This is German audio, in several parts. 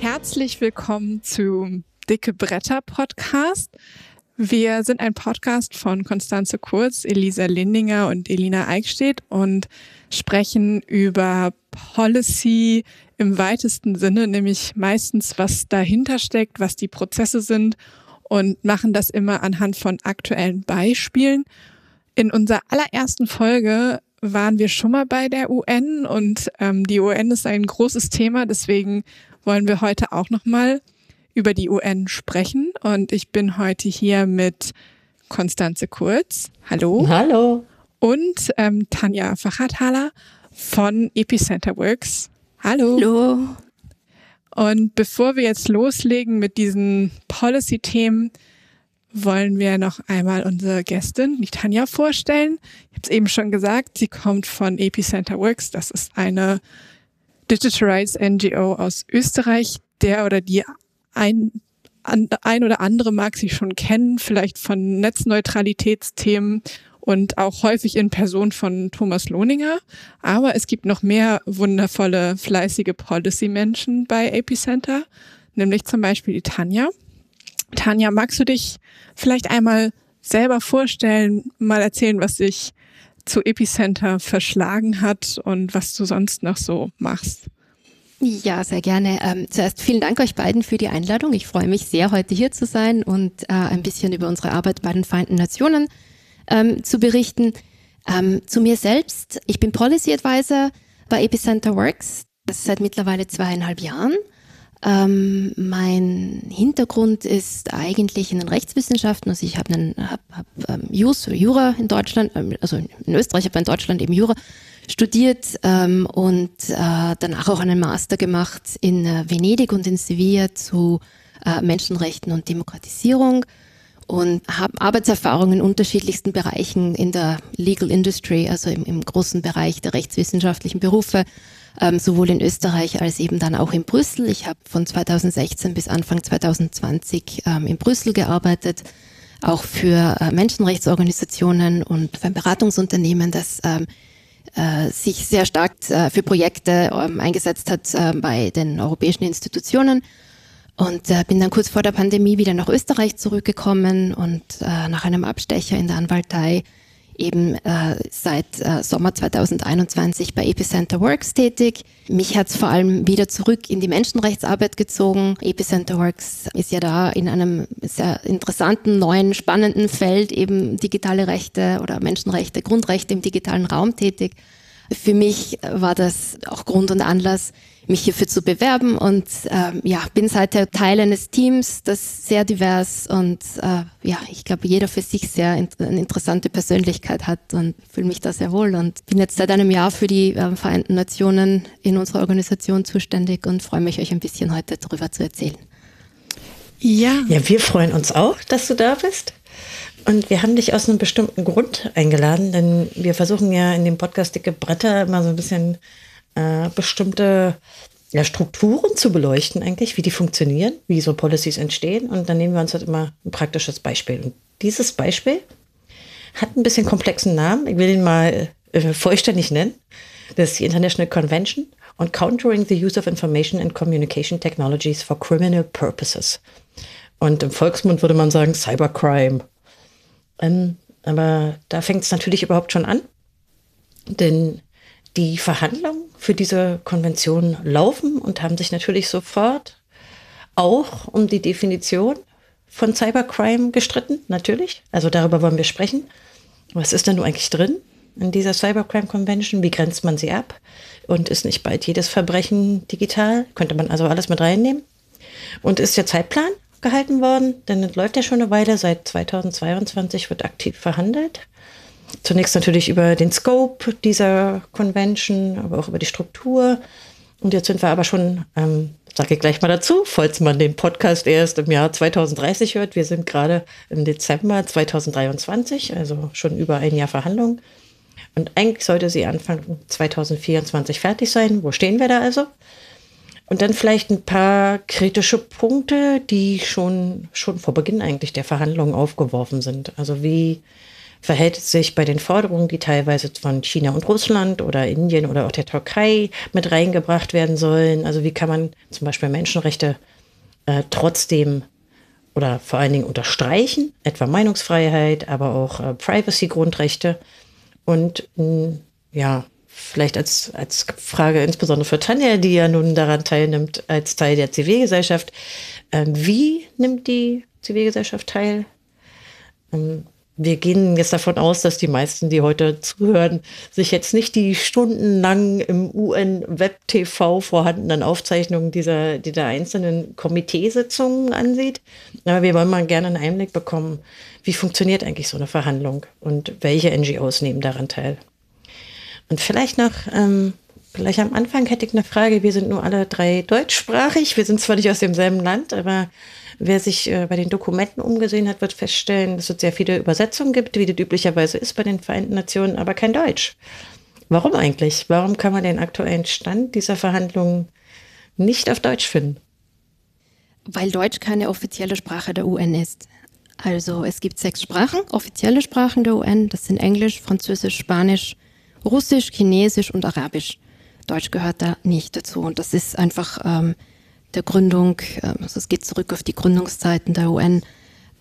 Herzlich willkommen zum Dicke Bretter Podcast. Wir sind ein Podcast von Konstanze Kurz, Elisa Lindinger und Elina Eickstedt und sprechen über Policy im weitesten Sinne, nämlich meistens, was dahinter steckt, was die Prozesse sind und machen das immer anhand von aktuellen Beispielen. In unserer allerersten Folge waren wir schon mal bei der UN und ähm, die UN ist ein großes Thema, deswegen wollen wir heute auch noch mal über die UN sprechen. Und ich bin heute hier mit Konstanze Kurz. Hallo. Hallo. Und ähm, Tanja Fachathaler von Epicenter Works. Hallo. Hallo. Und bevor wir jetzt loslegen mit diesen Policy-Themen, wollen wir noch einmal unsere Gästin, die Tanja, vorstellen. Ich habe es eben schon gesagt, sie kommt von Epicenter Works. Das ist eine Digital Rights NGO aus Österreich. Der oder die ein, ein oder andere mag sie schon kennen, vielleicht von Netzneutralitätsthemen und auch häufig in Person von Thomas Lohninger. Aber es gibt noch mehr wundervolle, fleißige Policy-Menschen bei Epicenter, nämlich zum Beispiel die Tanja. Tanja, magst du dich vielleicht einmal selber vorstellen, mal erzählen, was dich zu Epicenter verschlagen hat und was du sonst noch so machst? Ja, sehr gerne. Ähm, zuerst vielen Dank euch beiden für die Einladung. Ich freue mich sehr, heute hier zu sein und äh, ein bisschen über unsere Arbeit bei den Vereinten Nationen ähm, zu berichten. Ähm, zu mir selbst. Ich bin Policy Advisor bei Epicenter Works. Das ist seit mittlerweile zweieinhalb Jahren. Ähm, mein Hintergrund ist eigentlich in den Rechtswissenschaften. Also ich habe einen hab, hab, ähm, Jus Jura in Deutschland, ähm, also in Österreich, aber in Deutschland eben Jura studiert ähm, und äh, danach auch einen Master gemacht in äh, Venedig und in Sevilla zu äh, Menschenrechten und Demokratisierung und habe Arbeitserfahrung in unterschiedlichsten Bereichen in der Legal Industry, also im, im großen Bereich der rechtswissenschaftlichen Berufe, ähm, sowohl in Österreich als eben dann auch in Brüssel. Ich habe von 2016 bis Anfang 2020 ähm, in Brüssel gearbeitet, auch für äh, Menschenrechtsorganisationen und für ein Beratungsunternehmen, das ähm, äh, sich sehr stark äh, für Projekte ähm, eingesetzt hat äh, bei den europäischen Institutionen. Und äh, bin dann kurz vor der Pandemie wieder nach Österreich zurückgekommen und äh, nach einem Abstecher in der Anwaltei eben äh, seit äh, Sommer 2021 bei Epicenter Works tätig. Mich hat es vor allem wieder zurück in die Menschenrechtsarbeit gezogen. Epicenter Works ist ja da in einem sehr interessanten, neuen, spannenden Feld eben digitale Rechte oder Menschenrechte, Grundrechte im digitalen Raum tätig. Für mich war das auch Grund und Anlass, mich hierfür zu bewerben und ähm, ja, bin seither Teil eines Teams, das sehr divers und äh, ja, ich glaube, jeder für sich sehr in eine interessante Persönlichkeit hat und fühle mich da sehr wohl und bin jetzt seit einem Jahr für die äh, Vereinten Nationen in unserer Organisation zuständig und freue mich, euch ein bisschen heute darüber zu erzählen. Ja. Ja, wir freuen uns auch, dass du da bist. Und wir haben dich aus einem bestimmten Grund eingeladen, denn wir versuchen ja in dem Podcast Dicke Bretter immer so ein bisschen äh, bestimmte ja, Strukturen zu beleuchten, eigentlich, wie die funktionieren, wie so Policies entstehen. Und dann nehmen wir uns halt immer ein praktisches Beispiel. Und dieses Beispiel hat ein bisschen komplexen Namen. Ich will ihn mal äh, vollständig nennen. Das ist die International Convention on Countering the Use of Information and Communication Technologies for Criminal Purposes. Und im Volksmund würde man sagen Cybercrime. Ähm, aber da fängt es natürlich überhaupt schon an. Denn die Verhandlungen für diese Konvention laufen und haben sich natürlich sofort auch um die Definition von Cybercrime gestritten, natürlich. Also darüber wollen wir sprechen. Was ist denn nun eigentlich drin in dieser Cybercrime Convention? Wie grenzt man sie ab? Und ist nicht bald jedes Verbrechen digital? Könnte man also alles mit reinnehmen? Und ist der Zeitplan gehalten worden? Denn es läuft ja schon eine Weile. Seit 2022 wird aktiv verhandelt. Zunächst natürlich über den Scope dieser Convention, aber auch über die Struktur. Und jetzt sind wir aber schon, ähm, sage ich gleich mal dazu, falls man den Podcast erst im Jahr 2030 hört. Wir sind gerade im Dezember 2023, also schon über ein Jahr Verhandlung. Und eigentlich sollte sie Anfang 2024 fertig sein. Wo stehen wir da also? Und dann vielleicht ein paar kritische Punkte, die schon, schon vor Beginn eigentlich der Verhandlungen aufgeworfen sind. Also wie verhält es sich bei den Forderungen, die teilweise von China und Russland oder Indien oder auch der Türkei mit reingebracht werden sollen? Also wie kann man zum Beispiel Menschenrechte äh, trotzdem oder vor allen Dingen unterstreichen, etwa Meinungsfreiheit, aber auch äh, Privacy-Grundrechte. Und mh, mm, ja, vielleicht als, als Frage insbesondere für Tanja, die ja nun daran teilnimmt, als Teil der Zivilgesellschaft. Ähm, wie nimmt die Zivilgesellschaft teil? Ähm, wir gehen jetzt davon aus, dass die meisten, die heute zuhören, sich jetzt nicht die stundenlang im UN-Web-TV vorhandenen Aufzeichnungen dieser, dieser einzelnen Komiteesitzungen ansieht. Aber wir wollen mal gerne einen Einblick bekommen, wie funktioniert eigentlich so eine Verhandlung und welche NGOs nehmen daran teil. Und vielleicht noch, ähm, vielleicht am Anfang hätte ich eine Frage. Wir sind nur alle drei deutschsprachig. Wir sind zwar nicht aus demselben Land, aber Wer sich äh, bei den Dokumenten umgesehen hat, wird feststellen, dass es sehr viele Übersetzungen gibt, wie das üblicherweise ist bei den Vereinten Nationen, aber kein Deutsch. Warum eigentlich? Warum kann man den aktuellen Stand dieser Verhandlungen nicht auf Deutsch finden? Weil Deutsch keine offizielle Sprache der UN ist. Also es gibt sechs Sprachen, offizielle Sprachen der UN. Das sind Englisch, Französisch, Spanisch, Russisch, Chinesisch und Arabisch. Deutsch gehört da nicht dazu. Und das ist einfach ähm, der Gründung. Ähm, also es geht zurück auf die Gründungszeiten der UN.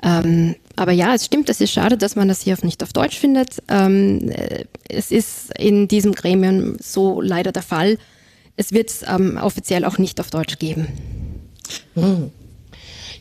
Ähm, aber ja, es stimmt, es ist schade, dass man das hier nicht auf Deutsch findet. Ähm, äh, es ist in diesem Gremium so leider der Fall. Es wird es ähm, offiziell auch nicht auf Deutsch geben. Hm.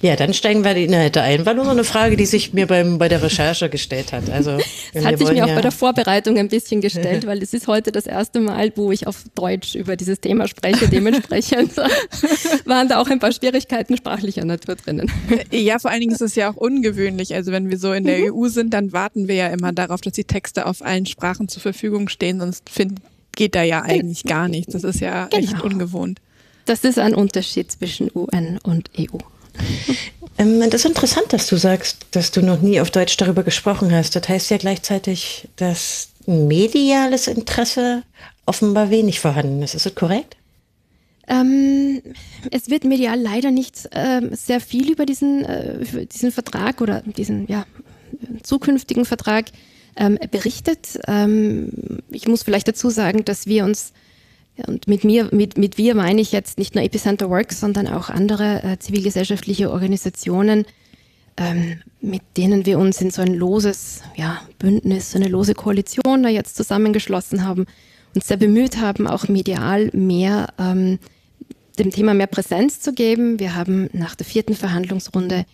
Ja, dann steigen wir die Inhalte ein. War nur so eine Frage, die sich mir beim, bei der Recherche gestellt hat. Also, das hat sich mir auch ja bei der Vorbereitung ein bisschen gestellt, weil es ist heute das erste Mal, wo ich auf Deutsch über dieses Thema spreche. Dementsprechend waren da auch ein paar Schwierigkeiten sprachlicher Natur drinnen. Ja, vor allen Dingen ist es ja auch ungewöhnlich. Also wenn wir so in der mhm. EU sind, dann warten wir ja immer darauf, dass die Texte auf allen Sprachen zur Verfügung stehen, sonst find, geht da ja eigentlich gar nichts. Das ist ja genau. echt ungewohnt. Das ist ein Unterschied zwischen UN und EU. Ähm, das ist interessant, dass du sagst, dass du noch nie auf Deutsch darüber gesprochen hast. Das heißt ja gleichzeitig, dass mediales Interesse offenbar wenig vorhanden ist. Ist das korrekt? Ähm, es wird medial leider nicht ähm, sehr viel über diesen, äh, diesen Vertrag oder diesen ja, zukünftigen Vertrag ähm, berichtet. Ähm, ich muss vielleicht dazu sagen, dass wir uns und mit mir, mit, mit wir meine ich jetzt nicht nur Epicenter Works, sondern auch andere äh, zivilgesellschaftliche Organisationen, ähm, mit denen wir uns in so ein loses ja, Bündnis, so eine lose Koalition da jetzt zusammengeschlossen haben und sehr bemüht haben, auch medial mehr ähm, dem Thema mehr Präsenz zu geben. Wir haben nach der vierten Verhandlungsrunde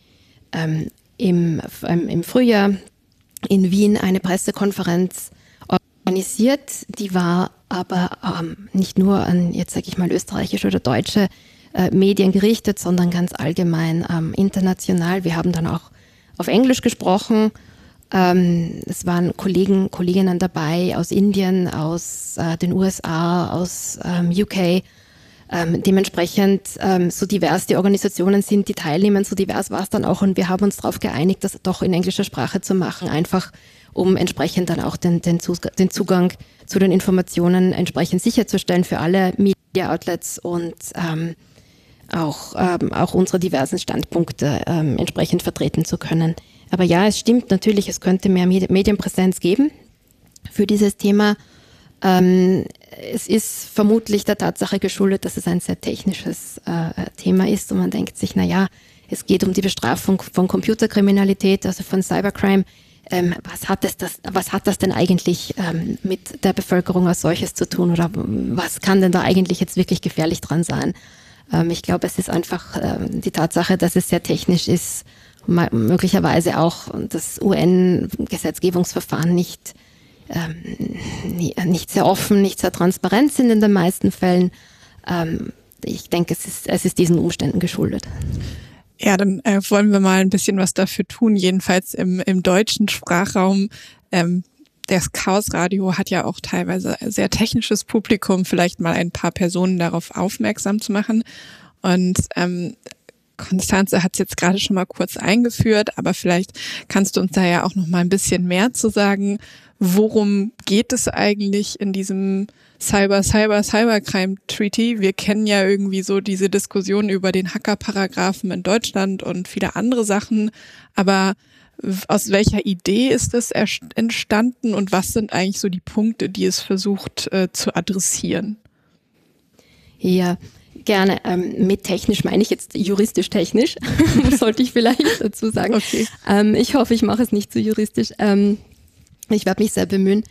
ähm, im, im Frühjahr in Wien eine Pressekonferenz organisiert. Die war aber ähm, nicht nur an, jetzt sage ich mal, österreichische oder deutsche äh, Medien gerichtet, sondern ganz allgemein ähm, international. Wir haben dann auch auf Englisch gesprochen. Ähm, es waren Kollegen, Kolleginnen dabei aus Indien, aus äh, den USA, aus ähm, UK. Ähm, dementsprechend ähm, so divers die Organisationen sind, die teilnehmen, so divers war es dann auch und wir haben uns darauf geeinigt, das doch in englischer Sprache zu machen, einfach um entsprechend dann auch den, den, den Zugang zu den Informationen entsprechend sicherzustellen für alle Media Outlets und ähm, auch, ähm, auch unsere diversen Standpunkte ähm, entsprechend vertreten zu können. Aber ja, es stimmt natürlich, es könnte mehr Medienpräsenz geben für dieses Thema. Ähm, es ist vermutlich der Tatsache geschuldet, dass es ein sehr technisches äh, Thema ist und man denkt sich, na ja, es geht um die Bestrafung von Computerkriminalität, also von Cybercrime ähm, was, hat es das, was hat das denn eigentlich ähm, mit der Bevölkerung als solches zu tun oder was kann denn da eigentlich jetzt wirklich gefährlich dran sein? Ähm, ich glaube, es ist einfach ähm, die Tatsache, dass es sehr technisch ist, möglicherweise auch das UN-Gesetzgebungsverfahren nicht, ähm, nicht sehr offen, nicht sehr transparent sind in den meisten Fällen. Ähm, ich denke, es ist, es ist diesen Umständen geschuldet. Ja, dann äh, wollen wir mal ein bisschen was dafür tun, jedenfalls im, im deutschen Sprachraum. Ähm, das Chaos Radio hat ja auch teilweise sehr technisches Publikum, vielleicht mal ein paar Personen darauf aufmerksam zu machen. Und ähm, Konstanze hat es jetzt gerade schon mal kurz eingeführt, aber vielleicht kannst du uns da ja auch noch mal ein bisschen mehr zu sagen. Worum geht es eigentlich in diesem Cyber, Cyber, Cybercrime Treaty? Wir kennen ja irgendwie so diese Diskussion über den Hacker-Paragraphen in Deutschland und viele andere Sachen. Aber aus welcher Idee ist es entstanden und was sind eigentlich so die Punkte, die es versucht äh, zu adressieren? Ja, Gerne. Ähm, mit technisch meine ich jetzt juristisch technisch, sollte ich vielleicht dazu sagen. Okay. Ähm, ich hoffe, ich mache es nicht zu juristisch. Ähm, ich werde mich sehr bemühen.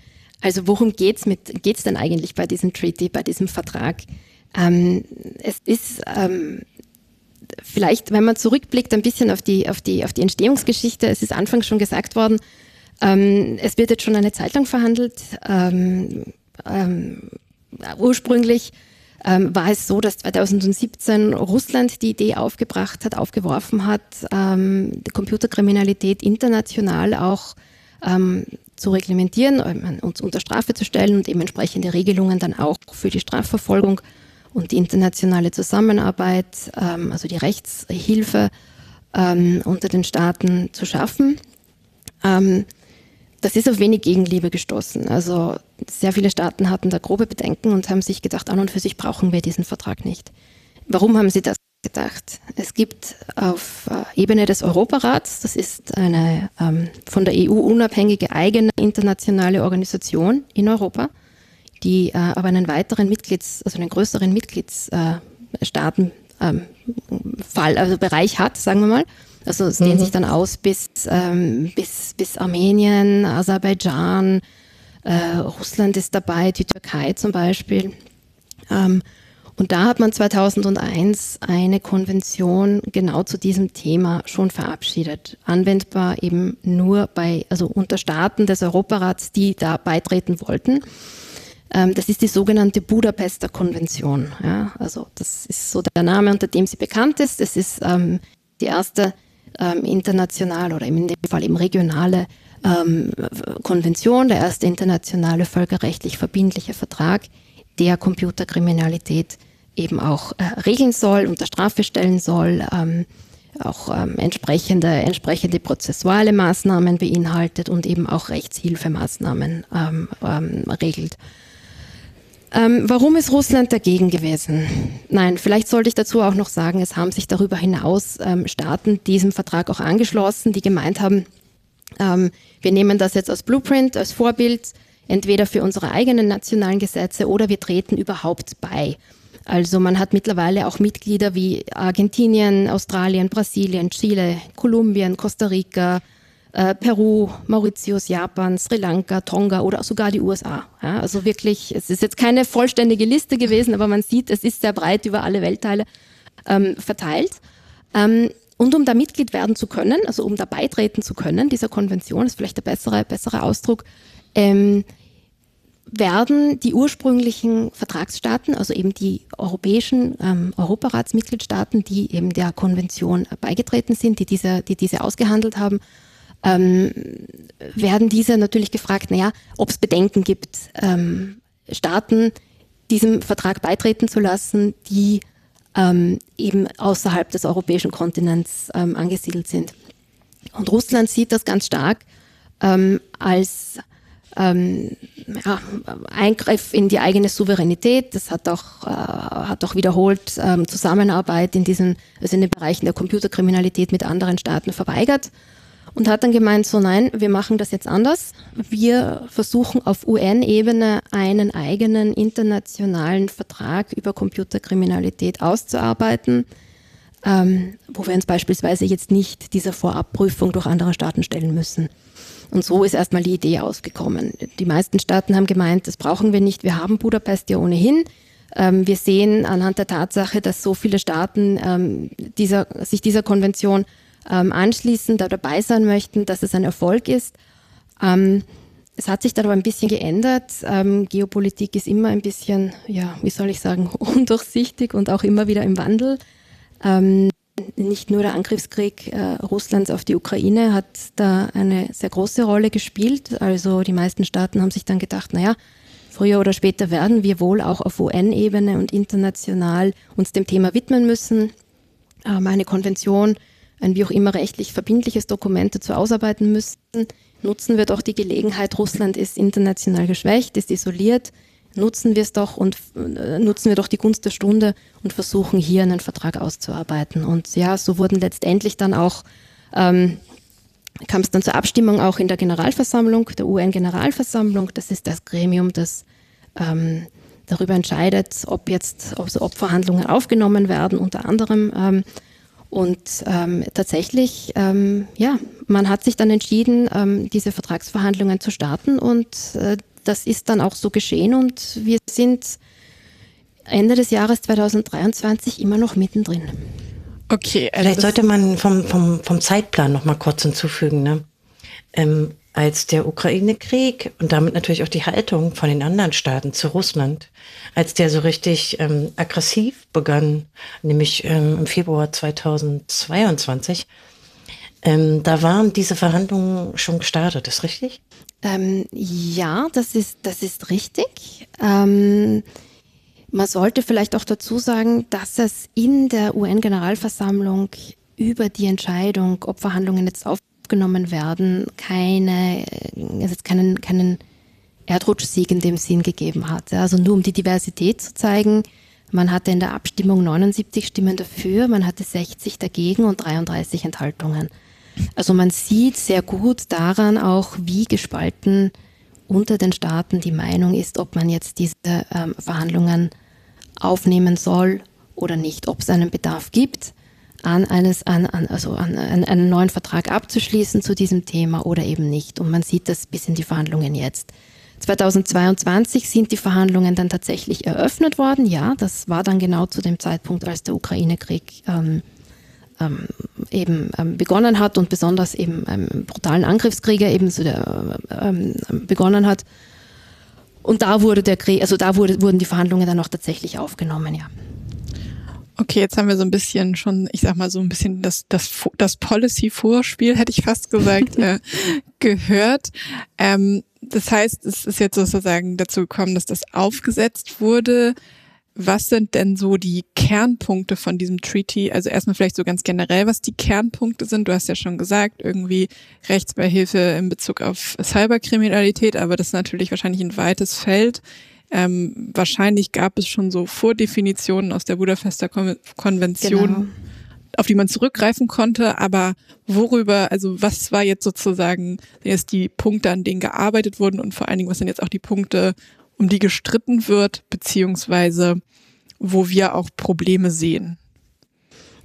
Also worum geht's mit geht's denn eigentlich bei diesem Treaty, bei diesem Vertrag? Ähm, es ist ähm, vielleicht, wenn man zurückblickt, ein bisschen auf die auf die auf die Entstehungsgeschichte. Es ist anfangs schon gesagt worden. Ähm, es wird jetzt schon eine Zeit lang verhandelt. ursprünglich ähm, war es so, dass 2017 Russland die Idee aufgebracht hat, aufgeworfen hat, ähm, Computerkriminalität international auch ähm, zu reglementieren ähm, und unter Strafe zu stellen und eben entsprechende Regelungen dann auch für die Strafverfolgung und die internationale Zusammenarbeit, ähm, also die Rechtshilfe ähm, unter den Staaten zu schaffen. Ähm, das ist auf wenig Gegenliebe gestoßen. Also sehr viele Staaten hatten da grobe Bedenken und haben sich gedacht, an und für sich brauchen wir diesen Vertrag nicht. Warum haben sie das gedacht? Es gibt auf äh, Ebene des Europarats, das ist eine ähm, von der EU unabhängige eigene internationale Organisation in Europa, die äh, aber einen weiteren Mitglieds, also einen größeren Mitgliedsstaaten äh, ähm, also Bereich hat, sagen wir mal. Also es dehnt mhm. sich dann aus bis, ähm, bis, bis Armenien, Aserbaidschan, äh, Russland ist dabei, die Türkei zum Beispiel. Ähm, und da hat man 2001 eine Konvention genau zu diesem Thema schon verabschiedet. Anwendbar eben nur bei, also unter Staaten des Europarats, die da beitreten wollten. Ähm, das ist die sogenannte Budapester Konvention. Ja, also das ist so der Name, unter dem sie bekannt ist. Es ist ähm, die erste ähm, internationale oder in dem Fall eben regionale ähm, Konvention, der erste internationale völkerrechtlich verbindliche Vertrag, der Computerkriminalität eben auch äh, regeln soll, unter Strafe stellen soll, ähm, auch ähm, entsprechende, entsprechende prozessuale Maßnahmen beinhaltet und eben auch Rechtshilfemaßnahmen ähm, ähm, regelt. Ähm, warum ist Russland dagegen gewesen? Nein, vielleicht sollte ich dazu auch noch sagen, es haben sich darüber hinaus ähm, Staaten diesem Vertrag auch angeschlossen, die gemeint haben, ähm, wir nehmen das jetzt als Blueprint, als Vorbild, entweder für unsere eigenen nationalen Gesetze oder wir treten überhaupt bei. Also man hat mittlerweile auch Mitglieder wie Argentinien, Australien, Brasilien, Chile, Kolumbien, Costa Rica, äh, Peru, Mauritius, Japan, Sri Lanka, Tonga oder sogar die USA. Ja, also wirklich, es ist jetzt keine vollständige Liste gewesen, aber man sieht, es ist sehr breit über alle Weltteile ähm, verteilt. Ähm, und um da Mitglied werden zu können, also um da beitreten zu können, dieser Konvention, ist vielleicht der bessere, bessere Ausdruck, ähm, werden die ursprünglichen Vertragsstaaten, also eben die europäischen ähm, Europaratsmitgliedstaaten, die eben der Konvention beigetreten sind, die diese, die diese ausgehandelt haben, ähm, werden diese natürlich gefragt, naja, ob es Bedenken gibt, ähm, Staaten diesem Vertrag beitreten zu lassen, die ähm, eben außerhalb des europäischen Kontinents ähm, angesiedelt sind. Und Russland sieht das ganz stark ähm, als ähm, ja, Eingriff in die eigene Souveränität. Das hat auch, äh, hat auch wiederholt ähm, Zusammenarbeit in diesen, also in den Bereichen der Computerkriminalität mit anderen Staaten verweigert und hat dann gemeint, so nein, wir machen das jetzt anders. Wir versuchen auf UN-Ebene einen eigenen internationalen Vertrag über Computerkriminalität auszuarbeiten, ähm, wo wir uns beispielsweise jetzt nicht dieser Vorabprüfung durch andere Staaten stellen müssen. Und so ist erstmal die Idee ausgekommen. Die meisten Staaten haben gemeint, das brauchen wir nicht, wir haben Budapest ja ohnehin. Ähm, wir sehen anhand der Tatsache, dass so viele Staaten ähm, dieser, sich dieser Konvention ähm, anschließen, da dabei sein möchten, dass es ein Erfolg ist. Ähm, es hat sich da aber ein bisschen geändert. Ähm, Geopolitik ist immer ein bisschen, ja, wie soll ich sagen, undurchsichtig und auch immer wieder im Wandel. Ähm, nicht nur der Angriffskrieg äh, Russlands auf die Ukraine hat da eine sehr große Rolle gespielt. Also die meisten Staaten haben sich dann gedacht, naja, früher oder später werden wir wohl auch auf UN-Ebene und international uns dem Thema widmen müssen. ähm, eine Konvention, ein wie auch immer rechtlich verbindliches Dokument dazu ausarbeiten müssten, nutzen wir doch die Gelegenheit. Russland ist international geschwächt, ist isoliert. Nutzen wir es doch und äh, nutzen wir doch die Gunst der Stunde und versuchen hier einen Vertrag auszuarbeiten. Und ja, so wurden letztendlich dann auch ähm, kam es dann zur Abstimmung auch in der Generalversammlung, der UN-Generalversammlung. Das ist das Gremium, das ähm, darüber entscheidet, ob jetzt ob so Obverhandlungen aufgenommen werden, unter anderem. Ähm, und ähm, tatsächlich, ähm, ja, man hat sich dann entschieden, ähm, diese Vertragsverhandlungen zu starten und äh, das ist dann auch so geschehen und wir sind Ende des Jahres 2023 immer noch mittendrin. Okay. Also Vielleicht sollte man vom, vom, vom Zeitplan noch mal kurz hinzufügen. Ne? Ähm, als der Ukraine-Krieg und damit natürlich auch die Haltung von den anderen Staaten zu Russland, als der so richtig ähm, aggressiv begann, nämlich ähm, im Februar 2022, ähm, da waren diese Verhandlungen schon gestartet, ist richtig? Ähm, ja, das ist, das ist richtig. Ähm, man sollte vielleicht auch dazu sagen, dass es in der UN-Generalversammlung über die Entscheidung, ob Verhandlungen jetzt aufgenommen werden, keine, also keinen, keinen Erdrutschsieg in dem Sinn gegeben hat. Also nur um die Diversität zu zeigen, man hatte in der Abstimmung 79 Stimmen dafür, man hatte 60 dagegen und 33 Enthaltungen. Also man sieht sehr gut daran auch, wie gespalten unter den Staaten die Meinung ist, ob man jetzt diese ähm, Verhandlungen aufnehmen soll oder nicht, ob es einen Bedarf gibt, an, eines, an, an, also an, an einen neuen Vertrag abzuschließen zu diesem Thema oder eben nicht. Und man sieht das bis in die Verhandlungen jetzt. 2022 sind die Verhandlungen dann tatsächlich eröffnet worden. Ja, das war dann genau zu dem Zeitpunkt, als der Ukraine-Krieg ähm, ähm, eben ähm, begonnen hat und besonders eben einen brutalen Angriffskrieger eben so der, ähm, begonnen hat. Und da wurde der Krieg, also da wurde, wurden die Verhandlungen dann auch tatsächlich aufgenommen, ja. Okay, jetzt haben wir so ein bisschen schon, ich sag mal so ein bisschen das, das, das Policy-Vorspiel, hätte ich fast gesagt, äh, gehört. Ähm, das heißt, es ist jetzt sozusagen dazu gekommen, dass das aufgesetzt wurde. Was sind denn so die Kernpunkte von diesem Treaty? Also erstmal vielleicht so ganz generell, was die Kernpunkte sind. Du hast ja schon gesagt, irgendwie Rechtsbeihilfe in Bezug auf Cyberkriminalität, aber das ist natürlich wahrscheinlich ein weites Feld. Ähm, wahrscheinlich gab es schon so Vordefinitionen aus der Budapester Konvention, genau. auf die man zurückgreifen konnte. Aber worüber, also was war jetzt sozusagen jetzt die Punkte, an denen gearbeitet wurden und vor allen Dingen, was sind jetzt auch die Punkte, um die gestritten wird, beziehungsweise wo wir auch Probleme sehen.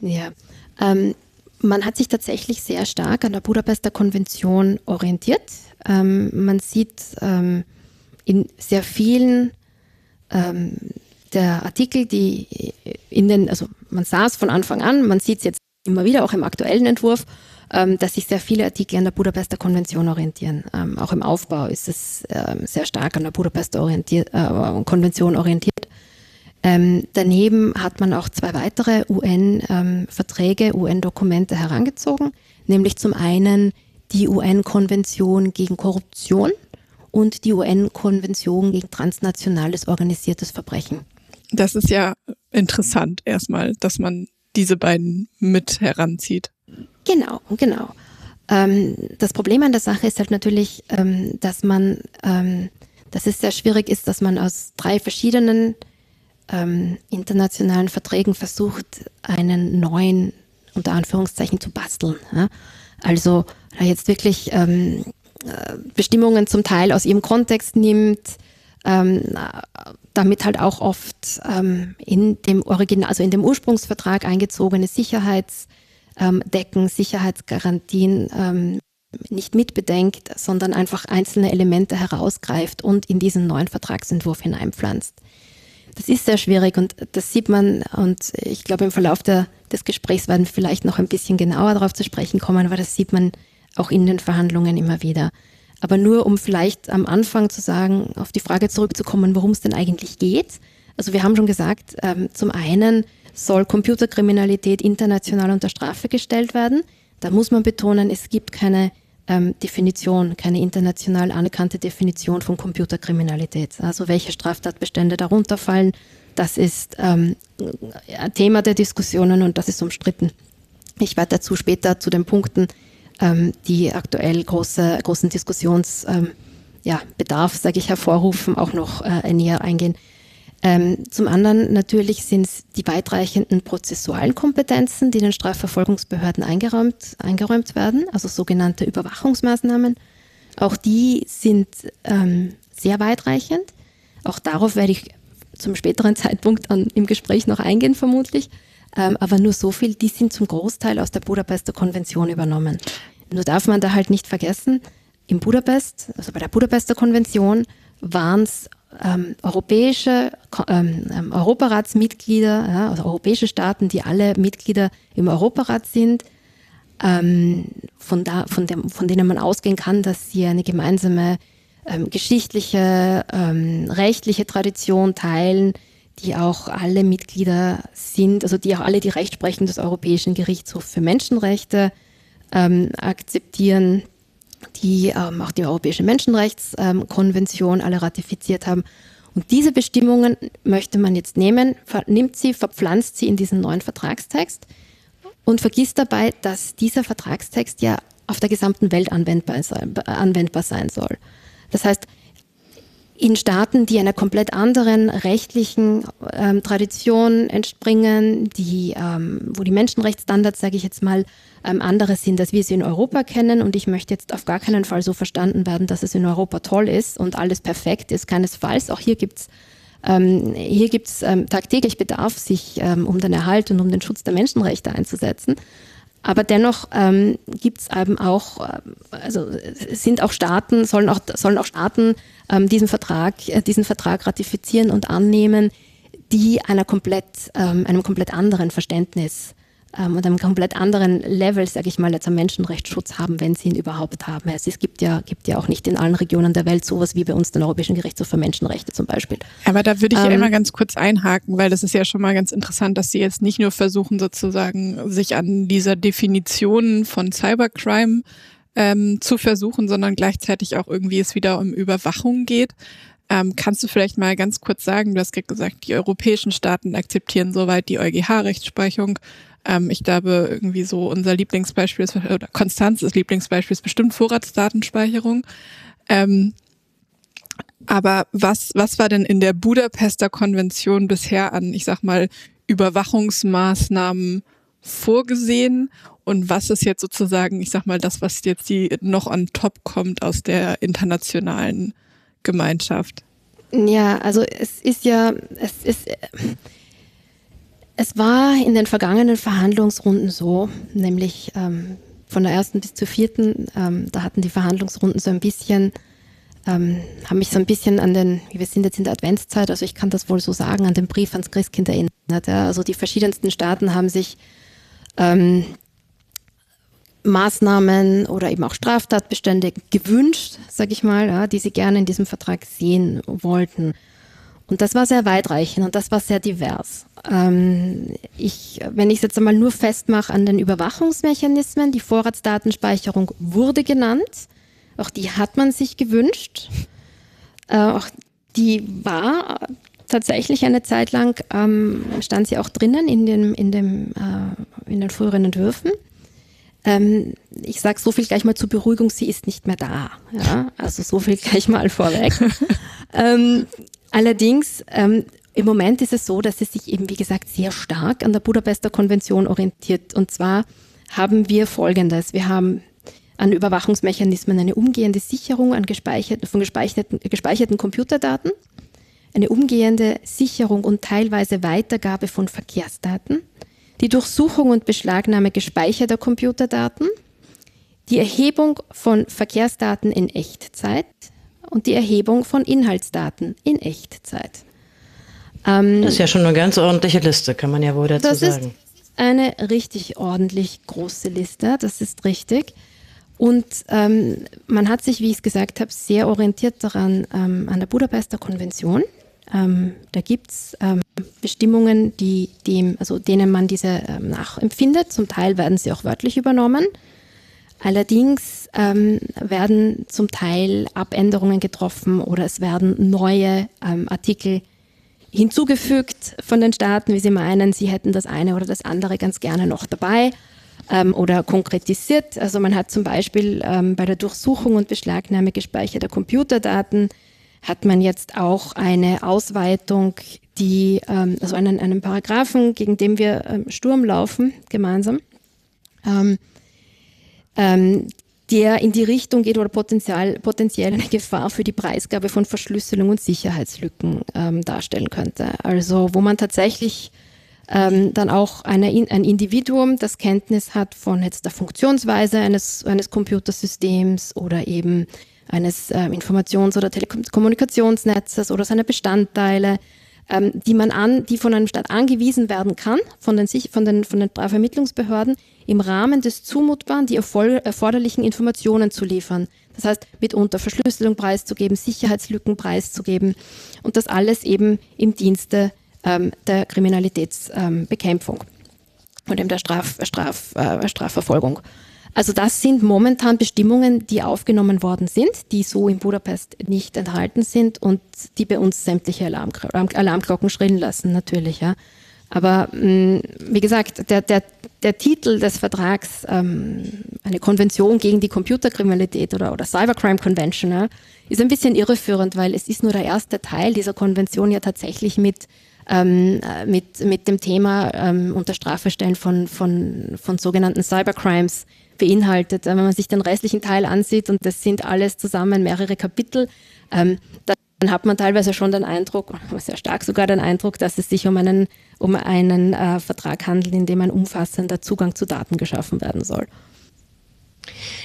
Ja, ähm, man hat sich tatsächlich sehr stark an der Budapester Konvention orientiert. Ähm, man sieht ähm, in sehr vielen ähm, der Artikel, die in den, also man sah es von Anfang an, man sieht es jetzt immer wieder auch im aktuellen Entwurf, ähm, dass sich sehr viele Artikel an der Budapester Konvention orientieren. Ähm, auch im Aufbau ist es ähm, sehr stark an der Budapester orientiert, äh, Konvention orientiert. Ähm, daneben hat man auch zwei weitere UN-Verträge, ähm, UN-Dokumente herangezogen, nämlich zum einen die UN-Konvention gegen Korruption und die UN-Konvention gegen transnationales organisiertes Verbrechen. Das ist ja interessant erstmal, dass man diese beiden mit heranzieht. Genau, genau. Ähm, das Problem an der Sache ist halt natürlich, ähm, dass man, ähm, dass es sehr schwierig ist, dass man aus drei verschiedenen ähm, internationalen Verträgen versucht, einen neuen, unter Anführungszeichen, zu basteln. Ja? Also jetzt wirklich ähm, äh, Bestimmungen zum Teil aus ihrem Kontext nimmt, ähm, damit halt auch oft ähm, in dem Original, also in dem Ursprungsvertrag eingezogene Sicherheitsdecken, Sicherheitsgarantien ähm, nicht mitbedenkt, sondern einfach einzelne Elemente herausgreift und in diesen neuen Vertragsentwurf hineinpflanzt. Das ist sehr schwierig und das sieht man und ich glaube im Verlauf der, des Gesprächs werden wir vielleicht noch ein bisschen genauer darauf zu sprechen kommen, aber das sieht man auch in den Verhandlungen immer wieder. Aber nur um vielleicht am Anfang zu sagen, auf die Frage zurückzukommen, worum es denn eigentlich geht. Also wir haben schon gesagt, ähm, zum einen soll Computerkriminalität international unter Strafe gestellt werden. Da muss man betonen, es gibt keine ähm, Definition, keine international anerkannte Definition von Computerkriminalität. Also welche Straftatbestände darunter fallen, das ist ähm, Thema der Diskussionen und das ist umstritten. Ich werde dazu später zu den Punkten, ähm, die aktuell große, großen Diskussionsbedarf, ähm, ja, sage ich, hervorrufen, auch noch äh, näher eingehen. Ähm, zum anderen natürlich sind es die weitreichenden prozessualen Kompetenzen, die den Strafverfolgungsbehörden eingeräumt, eingeräumt werden, also sogenannte Überwachungsmaßnahmen. Auch die sind ähm, sehr weitreichend. Auch darauf werde ich zum späteren Zeitpunkt an, im Gespräch noch eingehen, vermutlich. Ähm, aber nur so viel, die sind zum Großteil aus der Budapester Konvention übernommen. Nur darf man da halt nicht vergessen, in Budapest, also bei der Budapester Konvention, waren es ähm, europäische ähm, ähm, Europaratsmitglieder, ja, also europäische Staaten, die alle Mitglieder im Europarat sind, ähm, von, da, von, dem, von denen man ausgehen kann, dass sie eine gemeinsame ähm, geschichtliche, ähm, rechtliche Tradition teilen, die auch alle Mitglieder sind, also die auch alle die Rechtsprechung des Europäischen Gerichtshofs für Menschenrechte akzeptieren die ähm, auch die Europäische Menschenrechtskonvention alle ratifiziert haben. Und diese Bestimmungen möchte man jetzt nehmen, nimmt sie, verpflanzt sie in diesen neuen Vertragstext und vergisst dabei, dass dieser Vertragstext ja auf der gesamten Welt anwendbar anwendbar sein soll. Das heißt, in Staaten, die einer komplett anderen rechtlichen ähm, Tradition entspringen, die, ähm, wo die Menschenrechtsstandards, sage ich jetzt mal, ähm, andere sind, als wir sie in Europa kennen. Und ich möchte jetzt auf gar keinen Fall so verstanden werden, dass es in Europa toll ist und alles perfekt ist. Keinesfalls. Auch hier gibt's ähm, ähm, tagtäglich Bedarf, sich ähm, um den Erhalt und um den Schutz der Menschenrechte einzusetzen. Aber dennoch ähm, gibt es eben auch, äh, also sind auch Staaten, sollen auch, sollen auch Staaten ähm, diesen, Vertrag, äh, diesen Vertrag ratifizieren und annehmen, die einer komplett, ähm, einem komplett anderen Verständnis ähm, und einem komplett anderen Level, sage ich mal, jetzt am Menschenrechtsschutz haben, wenn sie ihn überhaupt haben. Es, es gibt, ja, gibt ja auch nicht in allen Regionen der Welt sowas wie bei uns den Europäischen Gerichtshof für Menschenrechte zum Beispiel. Aber da würde ich ähm, ja immer ganz kurz einhaken, weil das ist ja schon mal ganz interessant, dass Sie jetzt nicht nur versuchen, sozusagen sich an dieser Definition von Cybercrime ähm, zu versuchen, sondern gleichzeitig auch irgendwie es wieder um Überwachung geht. Ähm, kannst du vielleicht mal ganz kurz sagen, du hast gerade gesagt, die europäischen Staaten akzeptieren soweit die EuGH-Rechtsprechung. Ähm, ich glaube, irgendwie so unser Lieblingsbeispiel ist, oder Konstanzes Lieblingsbeispiel ist bestimmt Vorratsdatenspeicherung. Ähm, aber was, was war denn in der Budapester Konvention bisher an, ich sag mal, Überwachungsmaßnahmen vorgesehen? Und was ist jetzt sozusagen, ich sag mal, das, was jetzt die noch on top kommt aus der internationalen Gemeinschaft? Ja, also es ist ja, es ist, es war in den vergangenen Verhandlungsrunden so, nämlich ähm, von der ersten bis zur vierten, ähm, da hatten die Verhandlungsrunden so ein bisschen, ähm, haben mich so ein bisschen an den, wir sind jetzt in der Adventszeit, also ich kann das wohl so sagen, an den Brief ans Christkind erinnert. Ja. Also die verschiedensten Staaten haben sich ähm, Maßnahmen oder eben auch Straftatbestände gewünscht, sage ich mal, ja, die sie gerne in diesem Vertrag sehen wollten. Und das war sehr weitreichend und das war sehr divers. Ähm, ich, wenn ich es jetzt einmal nur festmache an den Überwachungsmechanismen, die Vorratsdatenspeicherung wurde genannt. Auch die hat man sich gewünscht. Äh, auch die war tatsächlich eine Zeit lang, ähm, stand sie auch drinnen in, dem, in, dem, äh, in den früheren Entwürfen. Ähm, ich sage so viel gleich mal zur Beruhigung, sie ist nicht mehr da. Ja? Also so viel gleich mal vorweg. ähm, Allerdings, ähm, im Moment ist es so, dass es sich eben, wie gesagt, sehr stark an der Budapester Konvention orientiert. Und zwar haben wir Folgendes. Wir haben an Überwachungsmechanismen eine umgehende Sicherung an gespeicherten, von gespeicherten, gespeicherten Computerdaten, eine umgehende Sicherung und teilweise Weitergabe von Verkehrsdaten, die Durchsuchung und Beschlagnahme gespeicherter Computerdaten, die Erhebung von Verkehrsdaten in Echtzeit, und die Erhebung von Inhaltsdaten in Echtzeit. Ähm, das ist ja schon eine ganz ordentliche Liste, kann man ja wohl dazu das sagen. Ist eine richtig ordentlich große Liste, das ist richtig. Und ähm, man hat sich, wie ich es gesagt habe, sehr orientiert daran ähm, an der Budapester Konvention. Ähm, da gibt es ähm, Bestimmungen, die dem, also denen man diese ähm, nachempfindet. Zum Teil werden sie auch wörtlich übernommen. Allerdings ähm, werden zum Teil Abänderungen getroffen oder es werden neue ähm, Artikel hinzugefügt von den Staaten, wie sie meinen, sie hätten das eine oder das andere ganz gerne noch dabei ähm, oder konkretisiert. Also man hat zum Beispiel ähm, bei der Durchsuchung und Beschlagnahme gespeicherter Computerdaten hat man jetzt auch eine Ausweitung, die, ähm, also einen, einen Paragraphen, gegen den wir ähm, Sturm laufen, gemeinsam, ähm, ähm, der in die Richtung geht oder potenziell, potenziell eine Gefahr für die Preisgabe von Verschlüsselung und Sicherheitslücken ähm, darstellen könnte. Also wo man tatsächlich ähm, dann auch eine, ein Individuum, das Kenntnis hat von jetzt der Funktionsweise eines, eines Computersystems oder eben eines äh, Informations- oder Telekommunikationsnetzes oder seine Bestandteile, ähm, die man an, die von einem Staat angewiesen werden kann, von den, von den, von den Vermittlungsbehörden, im Rahmen des Zumutbaren die erforderlichen Informationen zu liefern. Das heißt, mitunter Verschlüsselung preiszugeben, Sicherheitslücken preiszugeben und das alles eben im Dienste ähm, der Kriminalitätsbekämpfung ähm, und eben der Straf, Straf, äh, Strafverfolgung. Also das sind momentan Bestimmungen, die aufgenommen worden sind, die so in Budapest nicht enthalten sind und die bei uns sämtliche Alarm, Alarmglocken schrillen lassen, natürlich. Ja. Aber mh, mm, wie gesagt, der, der, der Titel des Vertrags, ähm, eine Konvention gegen die Computerkriminalität oder, oder Cybercrime Convention, ja, ist ein bisschen irreführend, weil es ist nur der erste Teil dieser Konvention ja tatsächlich mit ähm, mit, mit dem Thema ähm, unter Strafe stellen von, von, von sogenannten Cybercrimes beinhaltet. Wenn man sich den restlichen Teil ansieht, und das sind alles zusammen mehrere Kapitel, ähm, dann hat man teilweise schon den Eindruck, sehr stark sogar den Eindruck, dass es sich um einen, um einen äh, Vertrag handelt, in dem ein umfassender Zugang zu Daten geschaffen werden soll.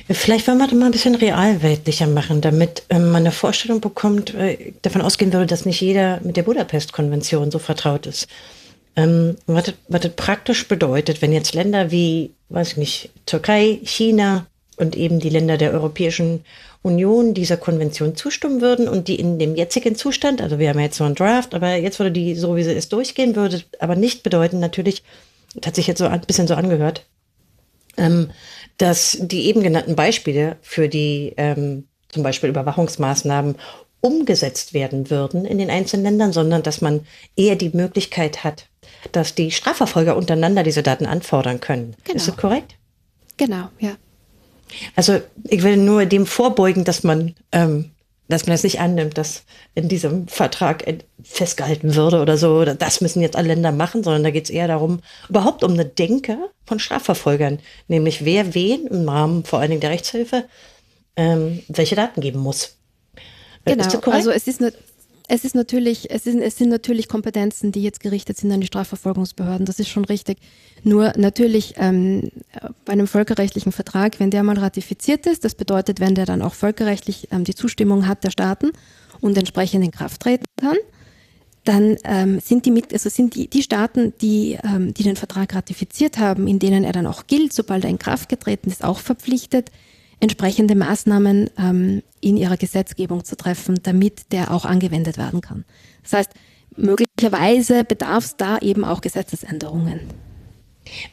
Vielleicht wollen wir das mal ein bisschen realweltlicher machen, damit ähm, man eine Vorstellung bekommt, äh, davon ausgehen würde, dass nicht jeder mit der Budapest-Konvention so vertraut ist. Ähm, was, das, was das praktisch bedeutet, wenn jetzt Länder wie, weiß ich nicht, Türkei, China und eben die Länder der Europäischen Union dieser Konvention zustimmen würden und die in dem jetzigen Zustand, also wir haben ja jetzt so einen Draft, aber jetzt würde die so, wie sie ist, durchgehen, würde aber nicht bedeuten, natürlich, das hat sich jetzt so ein bisschen so angehört, ähm, dass die eben genannten Beispiele für die ähm, zum Beispiel Überwachungsmaßnahmen umgesetzt werden würden in den einzelnen Ländern, sondern dass man eher die Möglichkeit hat, dass die Strafverfolger untereinander diese Daten anfordern können. Genau. Ist das korrekt? Genau, ja. Also ich will nur dem vorbeugen, dass man ähm, dass man das nicht annimmt, dass in diesem Vertrag festgehalten würde oder so, das müssen jetzt alle Länder machen, sondern da geht es eher darum, überhaupt um eine Denke von Strafverfolgern, nämlich wer wen im Rahmen vor allen Dingen der Rechtshilfe ähm, welche Daten geben muss. Genau, also es ist, eine, es ist natürlich, es, ist, es sind natürlich Kompetenzen, die jetzt gerichtet sind an die Strafverfolgungsbehörden. Das ist schon richtig. Nur natürlich ähm, bei einem völkerrechtlichen Vertrag, wenn der mal ratifiziert ist, das bedeutet, wenn der dann auch völkerrechtlich ähm, die Zustimmung hat der Staaten und entsprechend in Kraft treten kann, dann ähm, sind die mit, also sind die, die Staaten, die, ähm, die den Vertrag ratifiziert haben, in denen er dann auch gilt, sobald er in Kraft getreten ist, auch verpflichtet, entsprechende Maßnahmen ähm, in ihrer Gesetzgebung zu treffen, damit der auch angewendet werden kann. Das heißt, möglicherweise bedarf es da eben auch Gesetzesänderungen.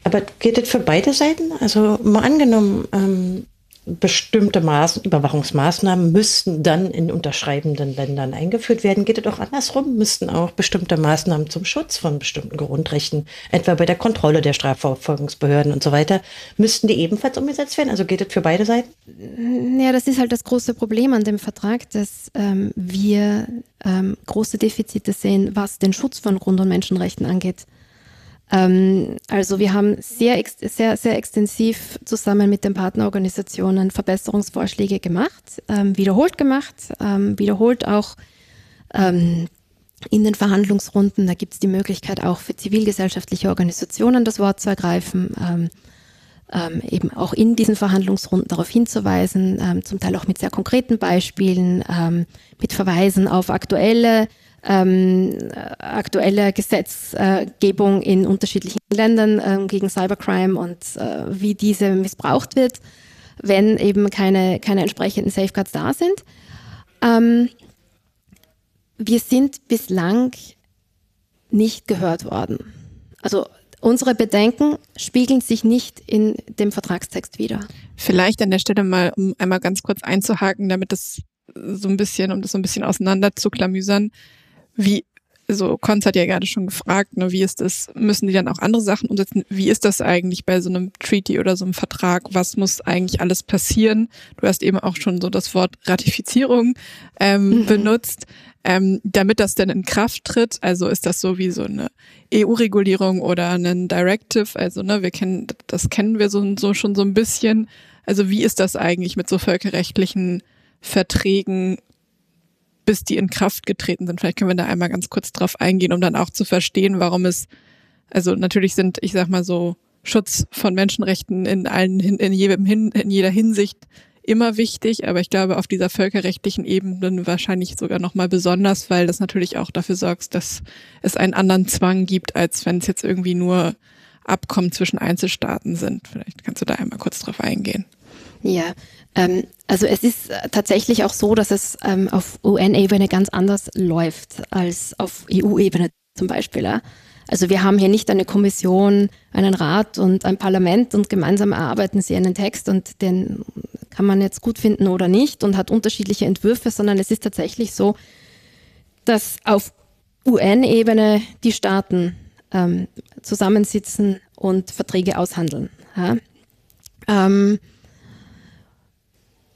Aber geht das für beide Seiten? Also mal angenommen, ähm, bestimmte Maß Überwachungsmaßnahmen müssten dann in unterschreibenden Ländern eingeführt werden. Geht es auch andersrum? Müssten auch bestimmte Maßnahmen zum Schutz von bestimmten Grundrechten, etwa bei der Kontrolle der Strafverfolgungsbehörden und so weiter, müssten die ebenfalls umgesetzt werden? Also geht es für beide Seiten? Ja, das ist halt das große Problem an dem Vertrag, dass ähm, wir ähm, große Defizite sehen, was den Schutz von Grund- und Menschenrechten angeht. Ähm, also wir haben sehr, sehr, sehr extensiv zusammen mit den Partnerorganisationen Verbesserungsvorschläge gemacht, ähm, wiederholt gemacht, ähm, wiederholt auch ähm, in den Verhandlungsrunden. Da gibt es die Möglichkeit auch für zivilgesellschaftliche Organisationen das Wort zu ergreifen. Ähm, ähm, eben auch in diesen Verhandlungsrunden darauf hinzuweisen, ähm, zum Teil auch mit sehr konkreten Beispielen, ähm, mit Verweisen auf aktuelle ähm, aktuelle Gesetzgebung in unterschiedlichen Ländern ähm, gegen Cybercrime und äh, wie diese missbraucht wird, wenn eben keine, keine entsprechenden Safeguards da sind. Ähm, wir sind bislang nicht gehört worden. Also unsere Bedenken spiegeln sich nicht in dem Vertragstext wider. Vielleicht an der Stelle mal, um einmal ganz kurz einzuhaken, damit das so ein bisschen, um das so ein bisschen auseinander zu klamüsern. Wie so Konz hat ja gerade schon gefragt, ne, wie ist das, müssen die dann auch andere Sachen umsetzen? Wie ist das eigentlich bei so einem Treaty oder so einem Vertrag? Was muss eigentlich alles passieren? Du hast eben auch schon so das Wort Ratifizierung ähm, mhm. benutzt. Ähm, damit das denn in Kraft tritt, also ist das so wie so eine EU-Regulierung oder ein Directive, also ne, wir kennen, das kennen wir so, so schon so ein bisschen. Also wie ist das eigentlich mit so völkerrechtlichen Verträgen bis die in Kraft getreten sind. Vielleicht können wir da einmal ganz kurz drauf eingehen, um dann auch zu verstehen, warum es, also natürlich sind, ich sag mal so, Schutz von Menschenrechten in allen, in jedem, in jeder Hinsicht immer wichtig, aber ich glaube auf dieser völkerrechtlichen Ebene wahrscheinlich sogar nochmal besonders, weil das natürlich auch dafür sorgt, dass es einen anderen Zwang gibt, als wenn es jetzt irgendwie nur Abkommen zwischen Einzelstaaten sind. Vielleicht kannst du da einmal kurz drauf eingehen. Ja, ähm, also es ist tatsächlich auch so, dass es ähm, auf UN-Ebene ganz anders läuft als auf EU-Ebene zum Beispiel. Ja? Also wir haben hier nicht eine Kommission, einen Rat und ein Parlament und gemeinsam erarbeiten sie einen Text und den kann man jetzt gut finden oder nicht und hat unterschiedliche Entwürfe, sondern es ist tatsächlich so, dass auf UN-Ebene die Staaten ähm, zusammensitzen und Verträge aushandeln. Ja? Ähm,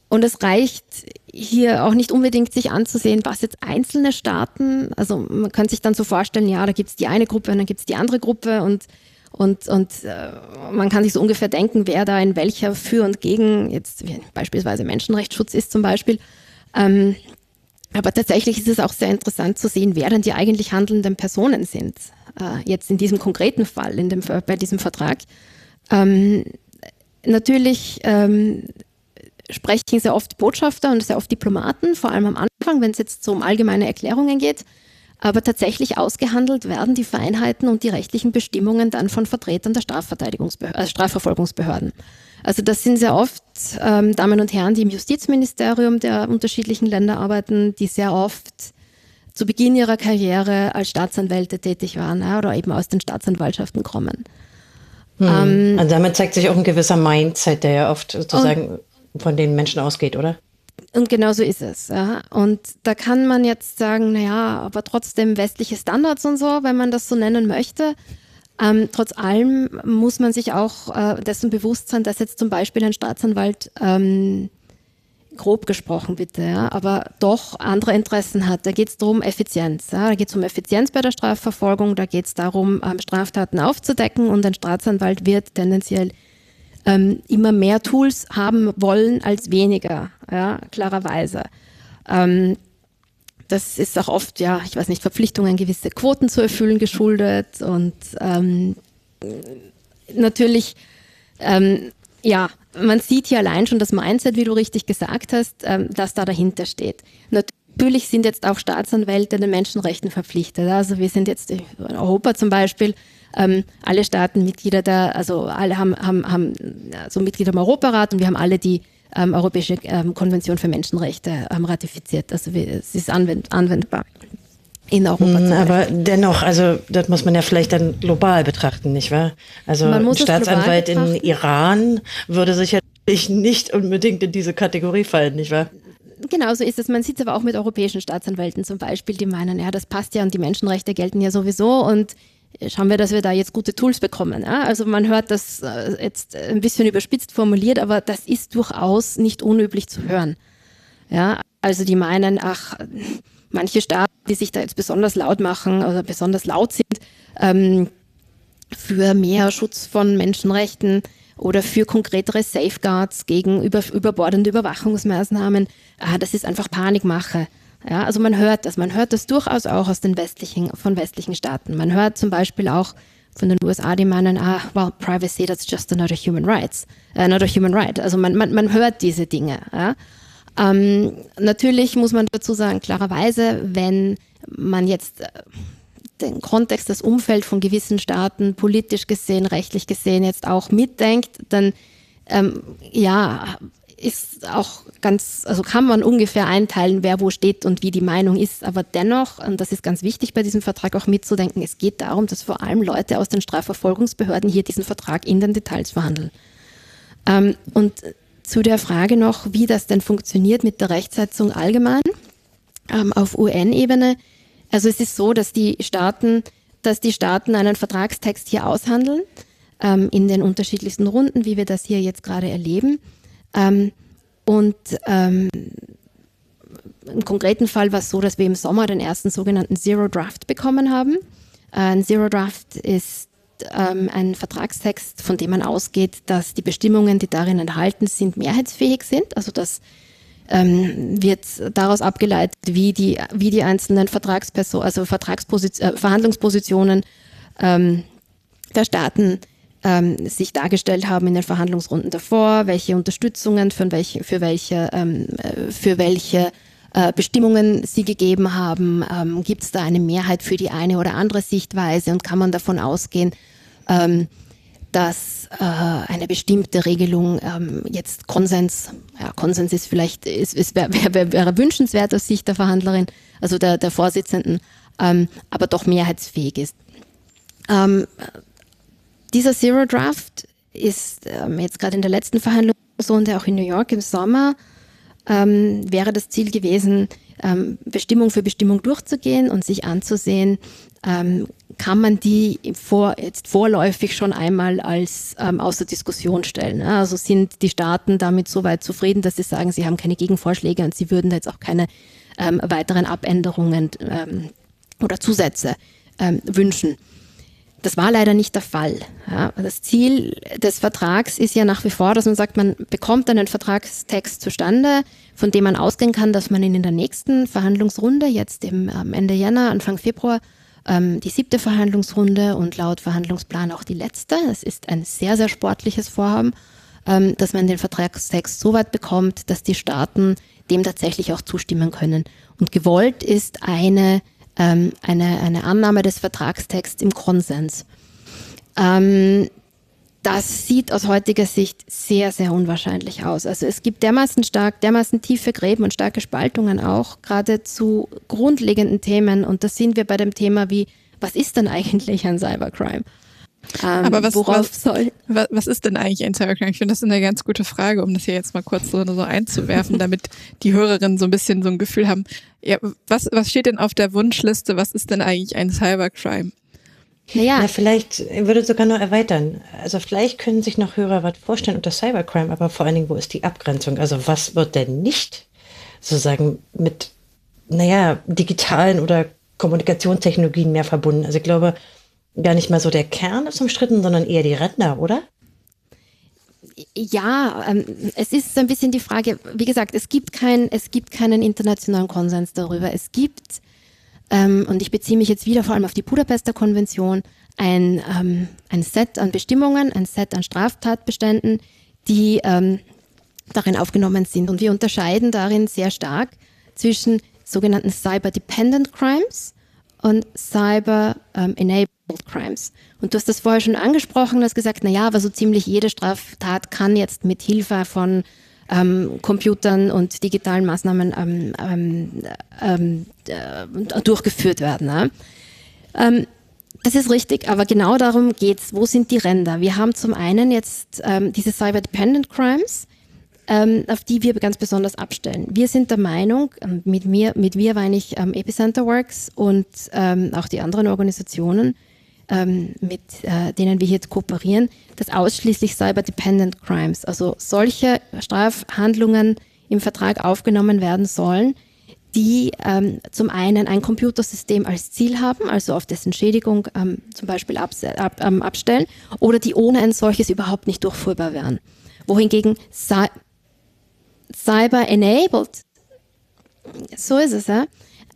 und es reicht hier auch nicht unbedingt sich anzusehen, was jetzt einzelne Staaten, also man kann sich dann so vorstellen, ja, da gibt es die eine Gruppe und dann gibt es die andere Gruppe und, und, und äh, man kann sich so ungefähr denken, wer da in welcher für und gegen jetzt beispielsweise Menschenrechtsschutz ist zum Beispiel. Ähm, aber tatsächlich ist es auch sehr interessant zu sehen, wer denn die eigentlich handelnden Personen sind. Äh, jetzt in diesem konkreten Fall, in dem, bei diesem Vertrag. Ähm, natürlich ähm, sprechen sehr oft Botschafter und sehr oft Diplomaten, vor allem am Anfang, wenn es jetzt so um allgemeine Erklärungen geht. Aber tatsächlich ausgehandelt werden die Vereinheiten und die rechtlichen Bestimmungen dann von Vertretern der äh, Strafverfolgungsbehörden. Also das sind sehr oft ähm, Damen und Herren, die im Justizministerium der unterschiedlichen Länder arbeiten, die sehr oft zu Beginn ihrer Karriere als Staatsanwälte tätig waren ja, oder eben aus den Staatsanwaltschaften kommen. Hm. Ähm, also damit zeigt sich auch ein gewisser Mindset, der ja oft sozusagen von den Menschen ausgeht, oder? Und genau so ist es. Ja. Und da kann man jetzt sagen, naja, aber trotzdem westliche Standards und so, wenn man das so nennen möchte. Ähm, trotz allem muss man sich auch äh, dessen bewusst sein, dass jetzt zum Beispiel ein Staatsanwalt ähm, grob gesprochen bitte, ja, aber doch andere Interessen hat. Da geht es darum Effizienz. Ja. Da geht es um Effizienz bei der Strafverfolgung, da geht es darum, ähm, Straftaten aufzudecken und ein Staatsanwalt wird tendenziell ähm, immer mehr Tools haben wollen als weniger, ja, klarerweise. Ähm, das ist auch oft, ja, ich weiß nicht, Verpflichtungen, gewisse Quoten zu erfüllen geschuldet und ähm, natürlich, ähm, ja, man sieht hier allein schon das Mindset, wie du richtig gesagt hast, ähm, dass da dahinter steht. Natürlich sind jetzt auch Staatsanwälte den Menschenrechten verpflichtet. Also wir sind jetzt in Europa zum Beispiel ähm, alle Staaten Mitglieder der, also alle haben, haben, haben so Mitglieder im Europarat und wir haben alle die ähm, Europäische ähm, Konvention für Menschenrechte ähm, ratifiziert. Also wir, es ist anwend, anwendbar. In Europa. Mm, aber dennoch, also das muss man ja vielleicht dann global betrachten, nicht wahr? Also ein Staatsanwalt in Iran würde sicherlich nicht unbedingt in diese Kategorie fallen, nicht wahr? Genau so ist es. Man sieht es aber auch mit europäischen Staatsanwälten zum Beispiel, die meinen, ja, das passt ja und die Menschenrechte gelten ja sowieso und schauen wir, dass wir da jetzt gute Tools bekommen. Ja? Also man hört das äh, jetzt ein bisschen überspitzt formuliert, aber das ist durchaus nicht unüblich zu hören. Ja, also die meinen, ach, manche Staaten, die sich da jetzt besonders laut machen oder besonders laut sind ähm, für mehr Schutz von Menschenrechten oder für konkretere Safeguards gegen über, überbordende Überwachungsmaßnahmen, ah, das ist einfach Panikmache. Ja, also man hört das, man hört das durchaus auch aus den westlichen, von westlichen Staaten. Man hört zum Beispiel auch von den USA, die meinen, ah, well, privacy, that's just another human rights, another human right. Also man, man, man hört diese Dinge. Ja. Ähm, natürlich muss man dazu sagen, klarerweise, wenn man jetzt äh, den Kontext, das Umfeld von gewissen Staaten politisch gesehen, rechtlich gesehen jetzt auch mitdenkt, dann ähm, ja, ist auch ganz, also kann man ungefähr einteilen, wer wo steht und wie die Meinung ist. Aber dennoch, und das ist ganz wichtig bei diesem Vertrag auch mitzudenken, es geht darum, dass vor allem Leute aus den Strafverfolgungsbehörden hier diesen Vertrag in den Details verhandeln. Ähm, und zu der Frage noch, wie das denn funktioniert mit der Rechtsetzung allgemein ähm, auf UN-Ebene. Also es ist so, dass die Staaten, dass die Staaten einen Vertragstext hier aushandeln ähm, in den unterschiedlichsten Runden, wie wir das hier jetzt gerade erleben. Ähm, und ähm, im konkreten Fall war es so, dass wir im Sommer den ersten sogenannten Zero Draft bekommen haben. Äh, ein Zero Draft ist ähm, ein Vertragstext, von dem man ausgeht, dass die Bestimmungen, die darin enthalten sind, mehrheitsfähig sind. Also das ähm, wird daraus abgeleitet, wie die, wie die einzelnen Vertragspersonen, also Vertragsposition, äh, Verhandlungspositionen ähm, der Staaten ähm, sich dargestellt haben in den Verhandlungsrunden davor, welche Unterstützungen für welche, für welche, ähm, äh, für welche äh, Bestimmungen sie gegeben haben. Ähm, Gibt es da eine Mehrheit für die eine oder andere Sichtweise und kann man davon ausgehen, ähm, dass äh, eine bestimmte Regelung ähm, jetzt Konsens, ja, Konsens ist vielleicht, ist, ist, wäre wär, wär wünschenswert aus Sicht der Verhandlerin, also der, der Vorsitzenden, ähm, aber doch mehrheitsfähig ist. Ähm, dieser Zero Draft ist ähm, jetzt gerade in der letzten Verhandlungsrunde, auch in New York im Sommer, ähm, wäre das Ziel gewesen, ähm, Bestimmung für Bestimmung durchzugehen und sich anzusehen, ähm, kann man die vor, jetzt vorläufig schon einmal als ähm, außer Diskussion stellen. Also sind die Staaten damit so weit zufrieden, dass sie sagen, sie haben keine Gegenvorschläge und sie würden jetzt auch keine ähm, weiteren Abänderungen ähm, oder Zusätze ähm, wünschen. Das war leider nicht der Fall. Ja, das Ziel des Vertrags ist ja nach wie vor, dass man sagt, man bekommt einen Vertragstext zustande, von dem man ausgehen kann, dass man ihn in der nächsten Verhandlungsrunde, jetzt im Ende Jänner, Anfang Februar, ähm, die siebte Verhandlungsrunde und laut Verhandlungsplan auch die letzte. Es ist ein sehr, sehr sportliches Vorhaben, ähm, dass man den Vertragstext so weit bekommt, dass die Staaten dem tatsächlich auch zustimmen können. Und gewollt ist eine ähm, eine, eine Annahme des Vertragstexts im Konsens. Ähm, das sieht aus heutiger Sicht sehr, sehr unwahrscheinlich aus. Also es gibt dermaßen stark, dermaßen tiefe Gräben und starke Spaltungen auch, gerade zu grundlegenden Themen. Und da sind wir bei dem Thema wie, was ist denn eigentlich ein Cybercrime? Ähm, Aber was, worauf was, soll? Was ist denn eigentlich ein Cybercrime? Ich finde, das ist eine ganz gute Frage, um das hier jetzt mal kurz so, so einzuwerfen, damit die Hörerinnen so ein bisschen so ein Gefühl haben. Ja, was, was steht denn auf der Wunschliste? Was ist denn eigentlich ein Cybercrime? Naja. Na, vielleicht würde sogar noch erweitern. Also vielleicht können sich noch Hörer was vorstellen unter Cybercrime, aber vor allen Dingen, wo ist die Abgrenzung? Also was wird denn nicht sozusagen mit, naja, digitalen oder Kommunikationstechnologien mehr verbunden? Also ich glaube, gar nicht mal so der Kern ist umstritten, sondern eher die Ränder, oder? Ja, ähm, es ist ein bisschen die Frage, wie gesagt, es gibt, kein, es gibt keinen internationalen Konsens darüber. Es gibt, ähm, und ich beziehe mich jetzt wieder vor allem auf die Budapester Konvention, ein, ähm, ein Set an Bestimmungen, ein Set an Straftatbeständen, die darin aufgenommen sind. Und wir unterscheiden darin sehr stark zwischen sogenannten Cyber-Dependent Crimes und Cyber-Enabled Crimes. Und du hast das vorher schon angesprochen, hast gesagt, na ja, aber so ziemlich jede Straftat kann jetzt mit Hilfe von ähm, Computern und digitalen Maßnahmen ähm, ähm, ähm äh, durchgeführt werden. Ne? Ähm, das ist richtig, aber genau darum geht es. Wo sind die Ränder? Wir haben zum einen jetzt ähm, diese Cyber-Dependent Crimes, ähm, auf die wir ganz besonders abstellen. Wir sind der Meinung, ähm, mit mir, mit wir meine ich ähm, Epicenter Works und ähm, auch die anderen Organisationen, ähm, mit äh, denen wir jetzt kooperieren, dass ausschließlich Cyber-Dependent Crimes, also solche Strafhandlungen im Vertrag aufgenommen werden sollen, die ähm, zum einen ein Computersystem als Ziel haben, also auf dessen Schädigung ähm, zum Beispiel ab, ähm, abstellen, oder die ohne ein solches überhaupt nicht durchführbar wären. Wohingegen Cyber-enabled, so ist es, ja,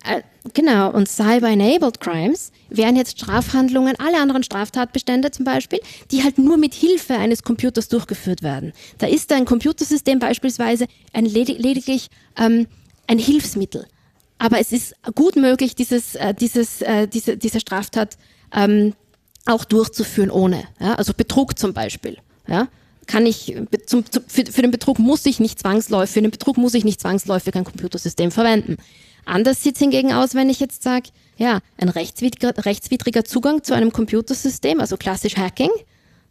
äh, genau, und Cyber-enabled Crimes wären jetzt Strafhandlungen, alle anderen Straftatbestände zum Beispiel, die halt nur mit Hilfe eines Computers durchgeführt werden. Da ist ein Computersystem beispielsweise ein ledig lediglich ähm, ein Hilfsmittel. Aber es ist gut möglich, dieses, äh, dieses, äh, diese, diese Straftat ähm, auch durchzuführen ohne. Ja? Also Betrug zum Beispiel. Ja? Kann ich zum, zum, für, für, den Betrug muss ich nicht zwangsläufig, für den Betrug muss ich nicht zwangsläufig ein Computersystem verwenden. Anders sieht es hingegen aus, wenn ich jetzt sage, ja, ein rechtswidriger, rechtswidriger Zugang zu einem Computersystem, also klassisch Hacking,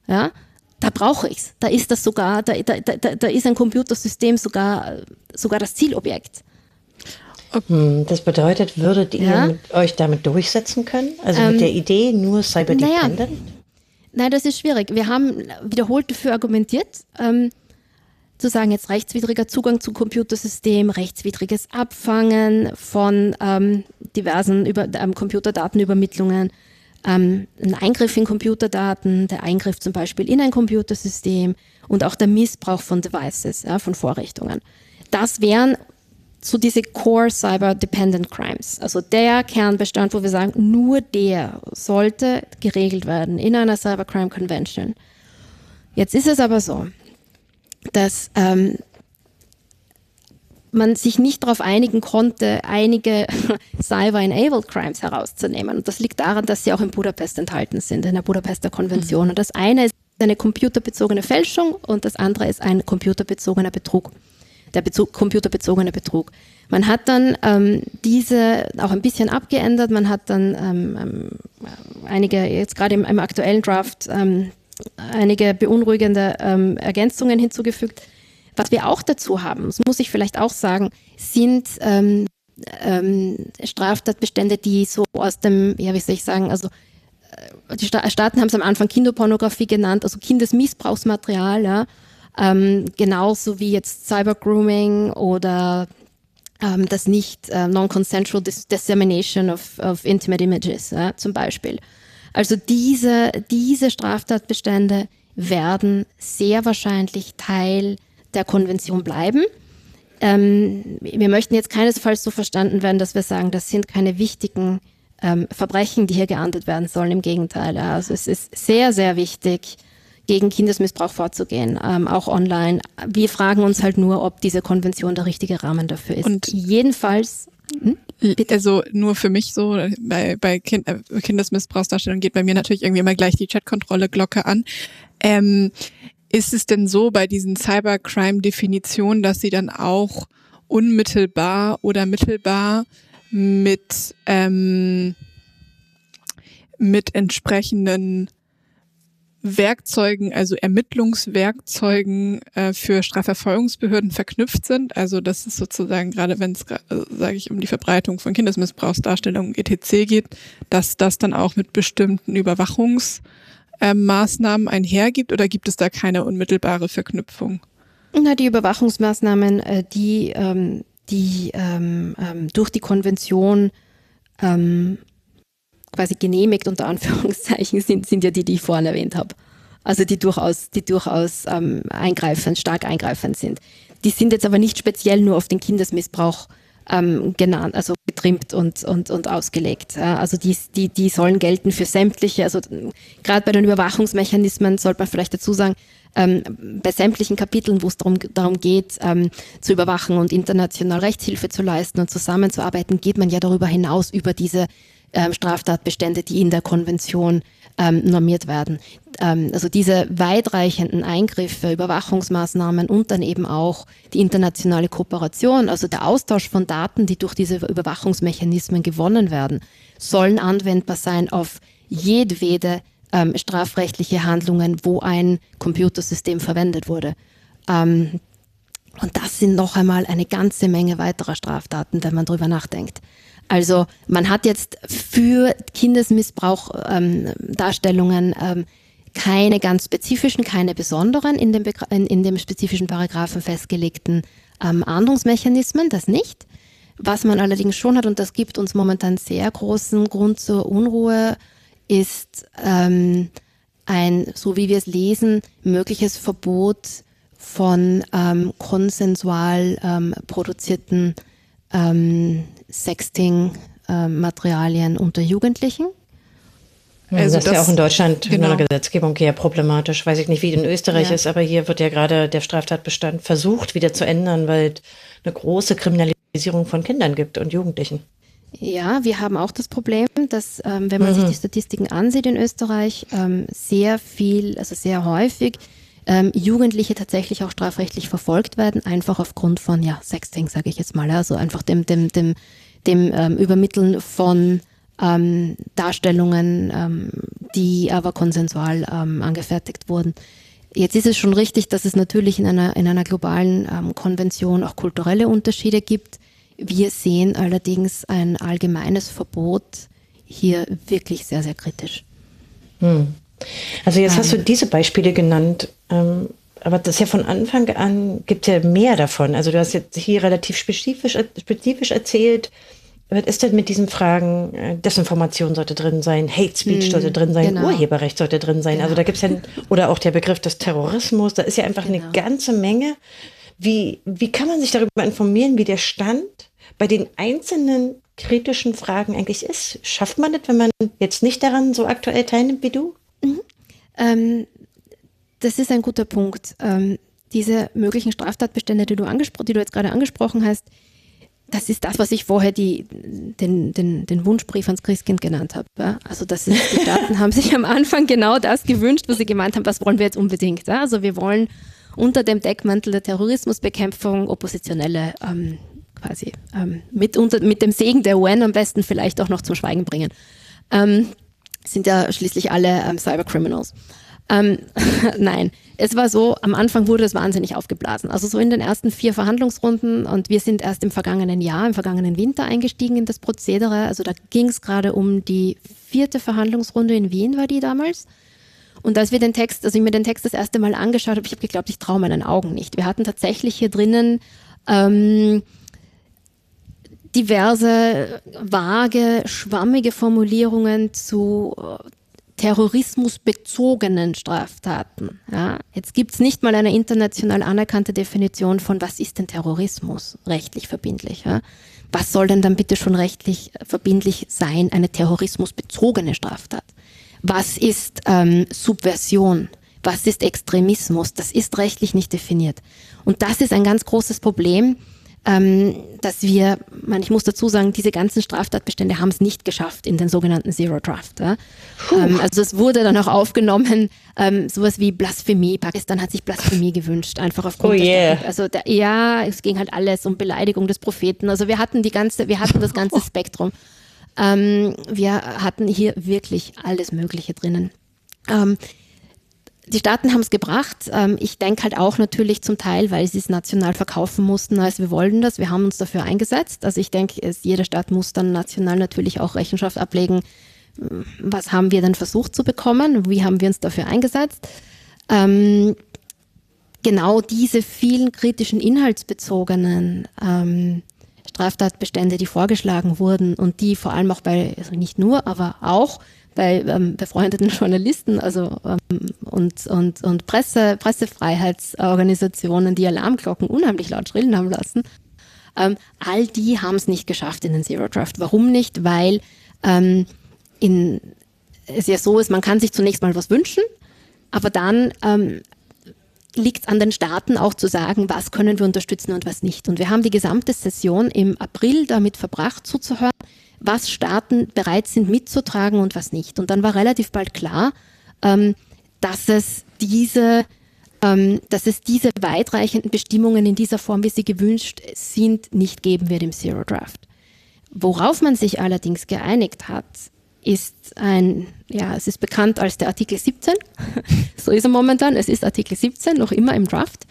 ja, da brauche ich's. Da ist das sogar, da, da, da, da ist ein Computersystem sogar, sogar das Zielobjekt. Hm, das bedeutet, würdet ihr ja? euch damit durchsetzen können? Also ähm, mit der Idee nur Cyber-Dependent? Naja, nein, das ist schwierig. Wir haben wiederholt dafür argumentiert, ähm, zu sagen, jetzt rechtswidriger Zugang zum Computersystem, rechtswidriges Abfangen von ähm, diversen über, ähm, Computerdatenübermittlungen, ähm, ein Eingriff in Computerdaten, der Eingriff zum Beispiel in ein Computersystem und auch der Missbrauch von Devices, ja, von Vorrichtungen. Das wären so diese Core Cyber Dependent Crimes. Also der Kernbestand, wo wir sagen, nur der sollte geregelt werden in einer Cybercrime Convention. Jetzt ist es aber so, dass ähm, man sich nicht darauf einigen konnte, einige Cyber-enabled Crimes herauszunehmen. Und das liegt daran, dass sie auch in Budapest enthalten sind, in der Budapester Konvention. Mhm. Und das eine ist eine computerbezogene Fälschung und das andere ist ein computerbezogener Betrug, der Bezug, computerbezogene Betrug. Man hat dann ähm, diese auch ein bisschen abgeändert. Man hat dann ähm, ähm einige, jetzt gerade im, im aktuellen Draft, ähm, einige beunruhigende ähm, Ergänzungen hinzugefügt. Was wir auch dazu haben, das muss ich vielleicht auch sagen, sind ähm, ähm, Straftatbestände, die so aus dem, ja, wie soll ich sagen, also äh, die Staaten haben es am Anfang Kinderpornografie genannt, also Kindesmissbrauchsmaterial, ja, ähm, genauso wie jetzt Cybergrooming oder ähm, das nicht äh, non-consensual dissemination of, of intimate images ja, zum Beispiel. Also diese, diese Straftatbestände werden sehr wahrscheinlich Teil der Konvention bleiben. Ähm, wir möchten jetzt keinesfalls so verstanden werden, dass wir sagen, das sind keine wichtigen ähm, Verbrechen, die hier geahndet werden sollen. Im Gegenteil. Also es ist sehr, sehr wichtig, gegen Kindesmissbrauch vorzugehen, ähm, auch online. Wir fragen uns halt nur, ob diese Konvention der richtige Rahmen dafür ist. Und jedenfalls hm? Also nur für mich so, bei, bei kind, äh, Kindesmissbrauchsdarstellung geht bei mir natürlich irgendwie immer gleich die Chatkontrolle-Glocke an. Ähm, ist es denn so bei diesen Cybercrime-Definitionen, dass sie dann auch unmittelbar oder mittelbar mit, ähm, mit entsprechenden Werkzeugen, also Ermittlungswerkzeugen äh, für Strafverfolgungsbehörden verknüpft sind. Also das ist sozusagen gerade, wenn es, äh, sage ich, um die Verbreitung von Kindesmissbrauchsdarstellungen etc. geht, dass das dann auch mit bestimmten Überwachungsmaßnahmen äh, einhergibt oder gibt es da keine unmittelbare Verknüpfung? Na, die Überwachungsmaßnahmen, äh, die, ähm, die ähm, ähm, durch die Konvention ähm, quasi genehmigt unter Anführungszeichen sind, sind ja die, die ich vorhin erwähnt habe. Also die durchaus, die durchaus ähm, eingreifend, stark eingreifend sind. Die sind jetzt aber nicht speziell nur auf den Kindesmissbrauch ähm, genannt, also getrimmt und, und, und ausgelegt. Also die, die, die sollen gelten für sämtliche, also gerade bei den Überwachungsmechanismen sollte man vielleicht dazu sagen, ähm, bei sämtlichen Kapiteln, wo es darum, darum geht, ähm, zu überwachen und international Rechtshilfe zu leisten und zusammenzuarbeiten, geht man ja darüber hinaus über diese ähm, Straftatbestände, die in der Konvention ähm, normiert werden. Ähm, also diese weitreichenden Eingriffe, Überwachungsmaßnahmen und dann eben auch die internationale Kooperation, also der Austausch von Daten, die durch diese Überwachungsmechanismen gewonnen werden, sollen anwendbar sein auf jedwede ähm, strafrechtliche Handlungen, wo ein Computersystem verwendet wurde. Ähm, und das sind noch einmal eine ganze Menge weiterer Straftaten, wenn man drüber nachdenkt. Also man hat jetzt für Kindesmissbrauch ähm, Darstellungen ähm, keine ganz spezifischen, keine besonderen in dem, in, in dem spezifischen Paragraphen festgelegten ähm, Ahndungsmechanismen, das nicht. Was man allerdings schon hat, und das gibt uns momentan sehr großen Grund zur Unruhe, ist ähm, ein, so wie wir es lesen, mögliches Verbot von ähm, konsensual ähm, produzierten ähm, Sexting-Materialien unter Jugendlichen. Also das ist ja auch in Deutschland genau. in der Gesetzgebung eher problematisch. Weiß ich nicht, wie in Österreich ja. ist, aber hier wird ja gerade der Straftatbestand versucht wieder zu ändern, weil es eine große Kriminalisierung von Kindern gibt und Jugendlichen. Ja, wir haben auch das Problem, dass, ähm, wenn man mhm. sich die Statistiken ansieht in Österreich, ähm, sehr viel, also sehr häufig ähm, Jugendliche tatsächlich auch strafrechtlich verfolgt werden, einfach aufgrund von ja Sexting, sage ich jetzt mal, also einfach dem dem dem dem ähm, Übermitteln von ähm, Darstellungen, ähm, die aber konsensual ähm, angefertigt wurden. Jetzt ist es schon richtig, dass es natürlich in einer, in einer globalen ähm, Konvention auch kulturelle Unterschiede gibt. Wir sehen allerdings ein allgemeines Verbot hier wirklich sehr, sehr kritisch. Hm. Also jetzt hast du ähm. diese Beispiele genannt, ähm, aber das ist ja von Anfang an gibt ja mehr davon. Also du hast jetzt hier relativ spezifisch, spezifisch erzählt, was ist denn mit diesen Fragen, äh, Desinformation sollte drin sein, Hate Speech hm, sollte drin sein, genau. Urheberrecht sollte drin sein. Genau. Also da gibt es ja, oder auch der Begriff des Terrorismus, da ist ja einfach genau. eine ganze Menge. Wie, wie kann man sich darüber informieren, wie der Stand bei den einzelnen kritischen Fragen eigentlich ist? Schafft man das, wenn man jetzt nicht daran so aktuell teilnimmt wie du? Ähm, das ist ein guter Punkt. Ähm, diese möglichen Straftatbestände, die du, die du jetzt gerade angesprochen hast, das ist das, was ich vorher die, den, den, den Wunschbrief ans Christkind genannt habe. Ja? Also das ist, die Staaten haben sich am Anfang genau das gewünscht, was sie gemeint haben, was wollen wir jetzt unbedingt. Ja? Also wir wollen unter dem Deckmantel der Terrorismusbekämpfung Oppositionelle ähm, quasi ähm, mit, unter, mit dem Segen der UN am besten vielleicht auch noch zum Schweigen bringen. Ähm, sind ja schließlich alle ähm, Cybercriminals. Ähm, nein, es war so, am Anfang wurde es wahnsinnig aufgeblasen. Also so in den ersten vier Verhandlungsrunden und wir sind erst im vergangenen Jahr, im vergangenen Winter eingestiegen in das Prozedere. Also da ging es gerade um die vierte Verhandlungsrunde in Wien war die damals. Und als wir den Text, also ich mir den Text das erste Mal angeschaut habe, ich habe geglaubt, ich traue meinen Augen nicht. Wir hatten tatsächlich hier drinnen ähm, diverse vage, schwammige Formulierungen zu terrorismusbezogenen Straftaten. Ja, jetzt gibt es nicht mal eine international anerkannte Definition von, was ist denn Terrorismus rechtlich verbindlich. Ja? Was soll denn dann bitte schon rechtlich verbindlich sein, eine terrorismusbezogene Straftat? Was ist ähm, Subversion? Was ist Extremismus? Das ist rechtlich nicht definiert. Und das ist ein ganz großes Problem, ähm, dass wir, man, ich muss dazu sagen, diese ganzen Straftatbestände haben es nicht geschafft in den sogenannten Zero Draft. Ja? Ähm, also es wurde dann auch aufgenommen, ähm, sowas wie Blasphemie. Pakistan hat sich Blasphemie gewünscht, einfach aufgrund oh yeah. der, also der, ja, es ging halt alles um Beleidigung des Propheten. Also wir hatten die ganze, wir hatten das ganze Spektrum. Ähm, wir hatten hier wirklich alles Mögliche drinnen. Die Staaten haben es gebracht. Ähm, ich denke halt auch natürlich zum Teil, weil sie es national verkaufen mussten, als wir wollten das. Wir haben uns dafür eingesetzt. Also ich denke, jeder Staat muss dann national natürlich auch Rechenschaft ablegen. Was haben wir denn versucht zu bekommen? Wie haben wir uns dafür eingesetzt? Ähm, genau diese vielen kritischen inhaltsbezogenen ähm, Straftatbestände, die vorgeschlagen wurden und die vor allem auch bei, also nicht nur, aber auch bei ähm, befreundeten Journalisten also, ähm, und, und, und Presse, Pressefreiheitsorganisationen, die Alarmglocken unheimlich laut schrillen haben lassen. Ähm, all die haben es nicht geschafft in den Zero Draft. Warum nicht? Weil ähm, in, es ja so ist, man kann sich zunächst mal was wünschen, aber dann ähm, liegt es an den Staaten auch zu sagen, was können wir unterstützen und was nicht. Und wir haben die gesamte Session im April damit verbracht, zuzuhören, was Staaten bereit sind mitzutragen und was nicht. Und dann war relativ bald klar, ähm, dass es diese ähm, dass es diese weitreichenden Bestimmungen in dieser Form, wie sie gewünscht sind, nicht geben wird im Zero Draft. Worauf man sich allerdings geeinigt hat, ist ein, ja, es ist bekannt als der Artikel 17. so ist er momentan. Es ist Artikel 17, noch immer im Draft.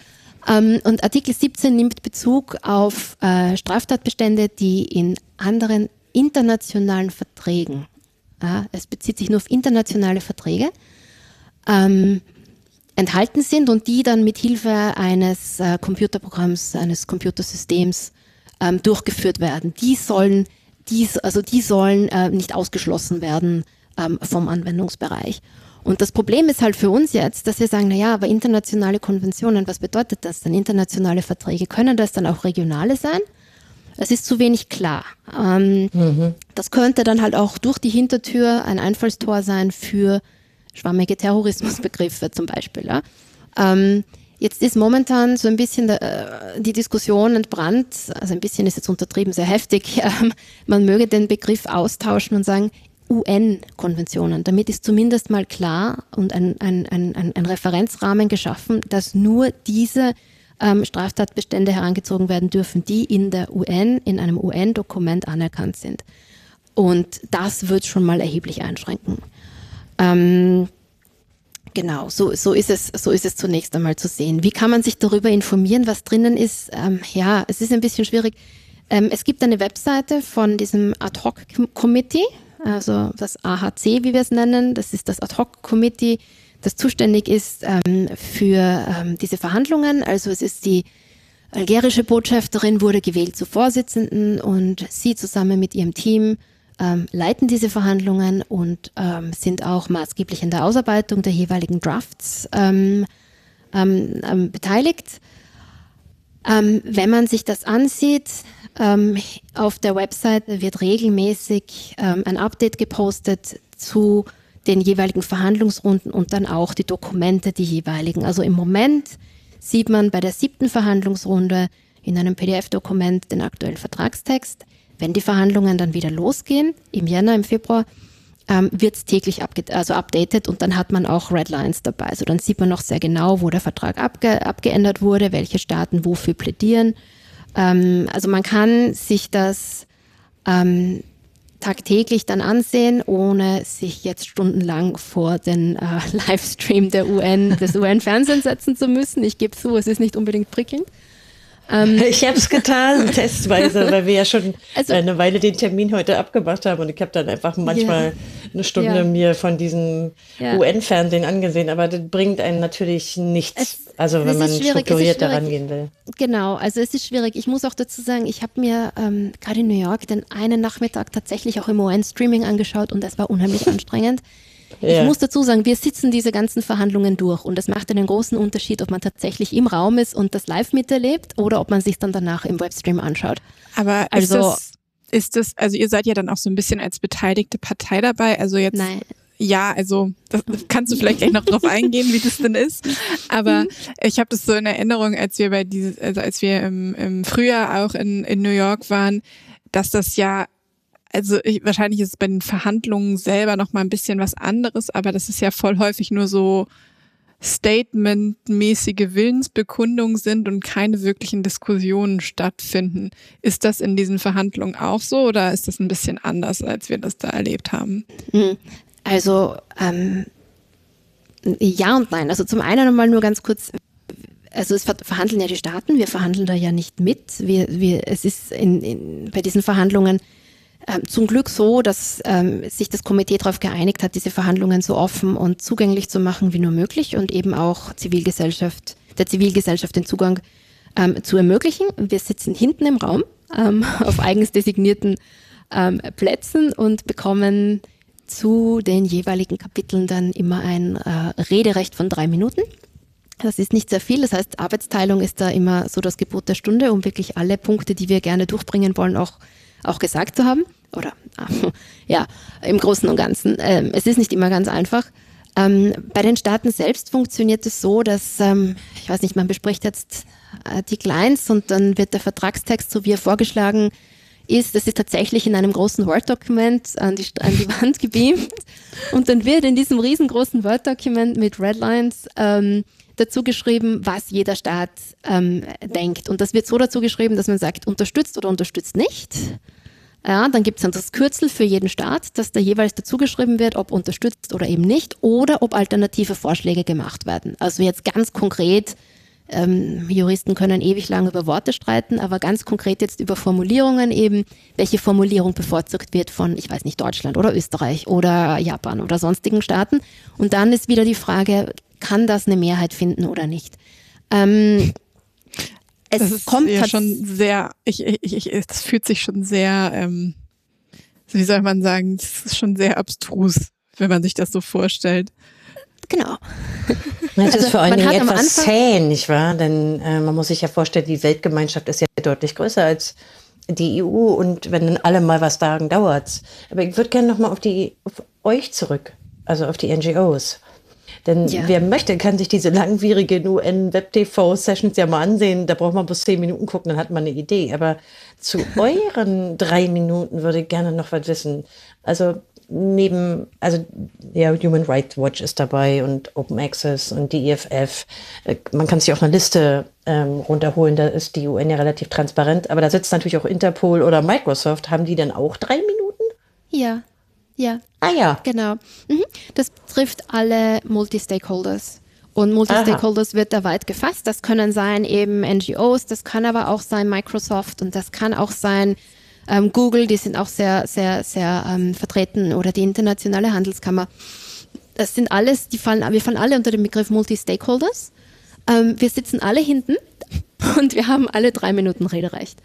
Ähm, und Artikel 17 nimmt Bezug auf äh, Straftatbestände, die in anderen internationalen Verträgen, ja, es bezieht sich nur auf internationale Verträge, ähm, enthalten sind und die dann mit Hilfe eines äh, Computerprogramms, eines Computersystems ähm, durchgeführt werden. Die sollen, dies, also die sollen äh, nicht ausgeschlossen werden ähm, vom Anwendungsbereich. Und das Problem ist halt für uns jetzt, dass wir sagen, na ja, aber internationale Konventionen, was bedeutet das denn? Internationale Verträge, können das dann auch regionale sein? Es ist zu wenig klar. Ähm, mhm. Das könnte dann halt auch durch die Hintertür ein Einfallstor sein für schwammige Terrorismusbegriffe zum Beispiel. Ja? Ähm, jetzt ist momentan so ein bisschen der, äh, die Diskussion entbrannt, also ein bisschen ist jetzt untertrieben, sehr heftig. Ähm, man möge den Begriff austauschen und sagen, UN-Konventionen. Damit ist zumindest mal klar und ein, ein, ein, ein Referenzrahmen geschaffen, dass nur diese ähm, Straftatbestände herangezogen werden dürfen, die in der UN, in einem UN-Dokument anerkannt sind. Und das wird schon mal erheblich einschränken. Ähm, genau, so, so, ist es, so ist es zunächst einmal zu sehen. Wie kann man sich darüber informieren, was drinnen ist? Ähm, ja, es ist ein bisschen schwierig. Ähm, es gibt eine Webseite von diesem Ad-Hoc-Committee, also das AHC, wie wir es nennen. Das ist das Ad-Hoc-Committee das zuständig ist ähm, für ähm, diese Verhandlungen. Also es ist die algerische Botschafterin, wurde gewählt zur Vorsitzenden und sie zusammen mit ihrem Team ähm, leiten diese Verhandlungen und ähm, sind auch maßgeblich in der Ausarbeitung der jeweiligen Drafts ähm, ähm, ähm, beteiligt. Ähm, wenn man sich das ansieht, ähm, auf der Webseite wird regelmäßig ähm, ein Update gepostet zu den jeweiligen Verhandlungsrunden und dann auch die Dokumente, die jeweiligen. Also im Moment sieht man bei der siebten Verhandlungsrunde in einem PDF-Dokument den aktuellen Vertragstext. Wenn die Verhandlungen dann wieder losgehen, im Jänner, im Februar, ähm, wird es täglich also updated und dann hat man auch Redlines dabei. Also dann sieht man noch sehr genau, wo der Vertrag abge abgeändert wurde, welche Staaten wofür plädieren. Ähm, also man kann sich das ähm, tagtäglich dann ansehen, ohne sich jetzt stundenlang vor den äh, Livestream der UN, des UN-Fernsehens setzen zu müssen. Ich gebe zu, es ist nicht unbedingt prickelnd. Ähm, ich habe es getan, testweise, weil wir ja schon also, eine Weile den Termin heute abgemacht haben und ich habe dann einfach manchmal yeah, eine Stunde yeah. mir von diesem yeah. UN-Fernsehen angesehen, aber das bringt einen natürlich nichts. Es, also wenn man strukturiert daran gehen will. Genau, also es ist schwierig. Ich muss auch dazu sagen, ich habe mir ähm, gerade in New York den einen Nachmittag tatsächlich auch im UN-Streaming angeschaut und das war unheimlich anstrengend. Ja. Ich muss dazu sagen, wir sitzen diese ganzen Verhandlungen durch und das macht einen großen Unterschied, ob man tatsächlich im Raum ist und das live miterlebt oder ob man sich dann danach im Webstream anschaut. Aber also ist das, ist das, also ihr seid ja dann auch so ein bisschen als beteiligte Partei dabei, also jetzt. Nein. Ja, also das kannst du vielleicht gleich noch drauf eingehen, wie das denn ist. Aber mhm. ich habe das so in Erinnerung, als wir bei dieses, also als wir im, im Frühjahr auch in, in New York waren, dass das ja also ich, wahrscheinlich ist es bei den Verhandlungen selber noch mal ein bisschen was anderes, aber das ist ja voll häufig nur so Statement-mäßige Willensbekundungen sind und keine wirklichen Diskussionen stattfinden. Ist das in diesen Verhandlungen auch so oder ist das ein bisschen anders, als wir das da erlebt haben? Hm. Also ähm, ja und nein. Also zum einen einmal nur ganz kurz. Also es verhandeln ja die Staaten, wir verhandeln da ja nicht mit. Wir, wir, es ist in, in, bei diesen Verhandlungen zum Glück so, dass ähm, sich das Komitee darauf geeinigt hat, diese Verhandlungen so offen und zugänglich zu machen wie nur möglich und eben auch Zivilgesellschaft, der Zivilgesellschaft den Zugang ähm, zu ermöglichen. Wir sitzen hinten im Raum ähm, auf eigens designierten ähm, Plätzen und bekommen zu den jeweiligen Kapiteln dann immer ein äh, Rederecht von drei Minuten. Das ist nicht sehr viel. Das heißt, Arbeitsteilung ist da immer so das Gebot der Stunde, um wirklich alle Punkte, die wir gerne durchbringen wollen, auch, auch gesagt zu haben. Oder ja, im Großen und Ganzen. Ähm, es ist nicht immer ganz einfach. Ähm, bei den Staaten selbst funktioniert es so, dass, ähm, ich weiß nicht, man bespricht jetzt Artikel 1 und dann wird der Vertragstext, so wie er vorgeschlagen ist, das ist tatsächlich in einem großen Word-Dokument an die, an die Wand gebeamt. Und dann wird in diesem riesengroßen Word-Dokument mit Redlines ähm, dazu geschrieben, was jeder Staat ähm, denkt. Und das wird so dazu geschrieben, dass man sagt, unterstützt oder unterstützt nicht. Ja, dann gibt es dann das Kürzel für jeden Staat, dass da jeweils dazugeschrieben wird, ob unterstützt oder eben nicht, oder ob alternative Vorschläge gemacht werden. Also jetzt ganz konkret ähm, Juristen können ewig lang über Worte streiten, aber ganz konkret jetzt über Formulierungen eben, welche Formulierung bevorzugt wird von, ich weiß nicht, Deutschland oder Österreich oder Japan oder sonstigen Staaten. Und dann ist wieder die Frage, kann das eine Mehrheit finden oder nicht? Ähm, es das ist kommt ja schon sehr, ich, ich, ich, es fühlt sich schon sehr, ähm, wie soll man sagen, es ist schon sehr abstrus, wenn man sich das so vorstellt. Genau. Das also, ist vor allen Dingen etwas zäh, nicht wahr? Denn äh, man muss sich ja vorstellen, die Weltgemeinschaft ist ja deutlich größer als die EU und wenn dann alle mal was sagen, dauert's. Aber ich würde gerne nochmal auf die, auf euch zurück, also auf die NGOs. Denn ja. wer möchte, kann sich diese langwierigen UN-Web-TV-Sessions ja mal ansehen. Da braucht man bloß zehn Minuten gucken, dann hat man eine Idee. Aber zu euren drei Minuten würde ich gerne noch was wissen. Also neben, also ja, Human Rights Watch ist dabei und Open Access und die EFF. Äh, man kann sich auch eine Liste ähm, runterholen, da ist die UN ja relativ transparent, aber da sitzt natürlich auch Interpol oder Microsoft. Haben die denn auch drei Minuten? Ja, ja. Ah ja. Genau. Mhm. Das trifft alle Multi-Stakeholders. Und Multi-Stakeholders wird da weit gefasst. Das können sein eben NGOs, das kann aber auch sein Microsoft und das kann auch sein ähm, Google, die sind auch sehr, sehr, sehr ähm, vertreten oder die internationale Handelskammer. Das sind alles, die fallen, wir fallen alle unter den Begriff Multi-Stakeholders. Ähm, wir sitzen alle hinten und wir haben alle drei Minuten Rederecht.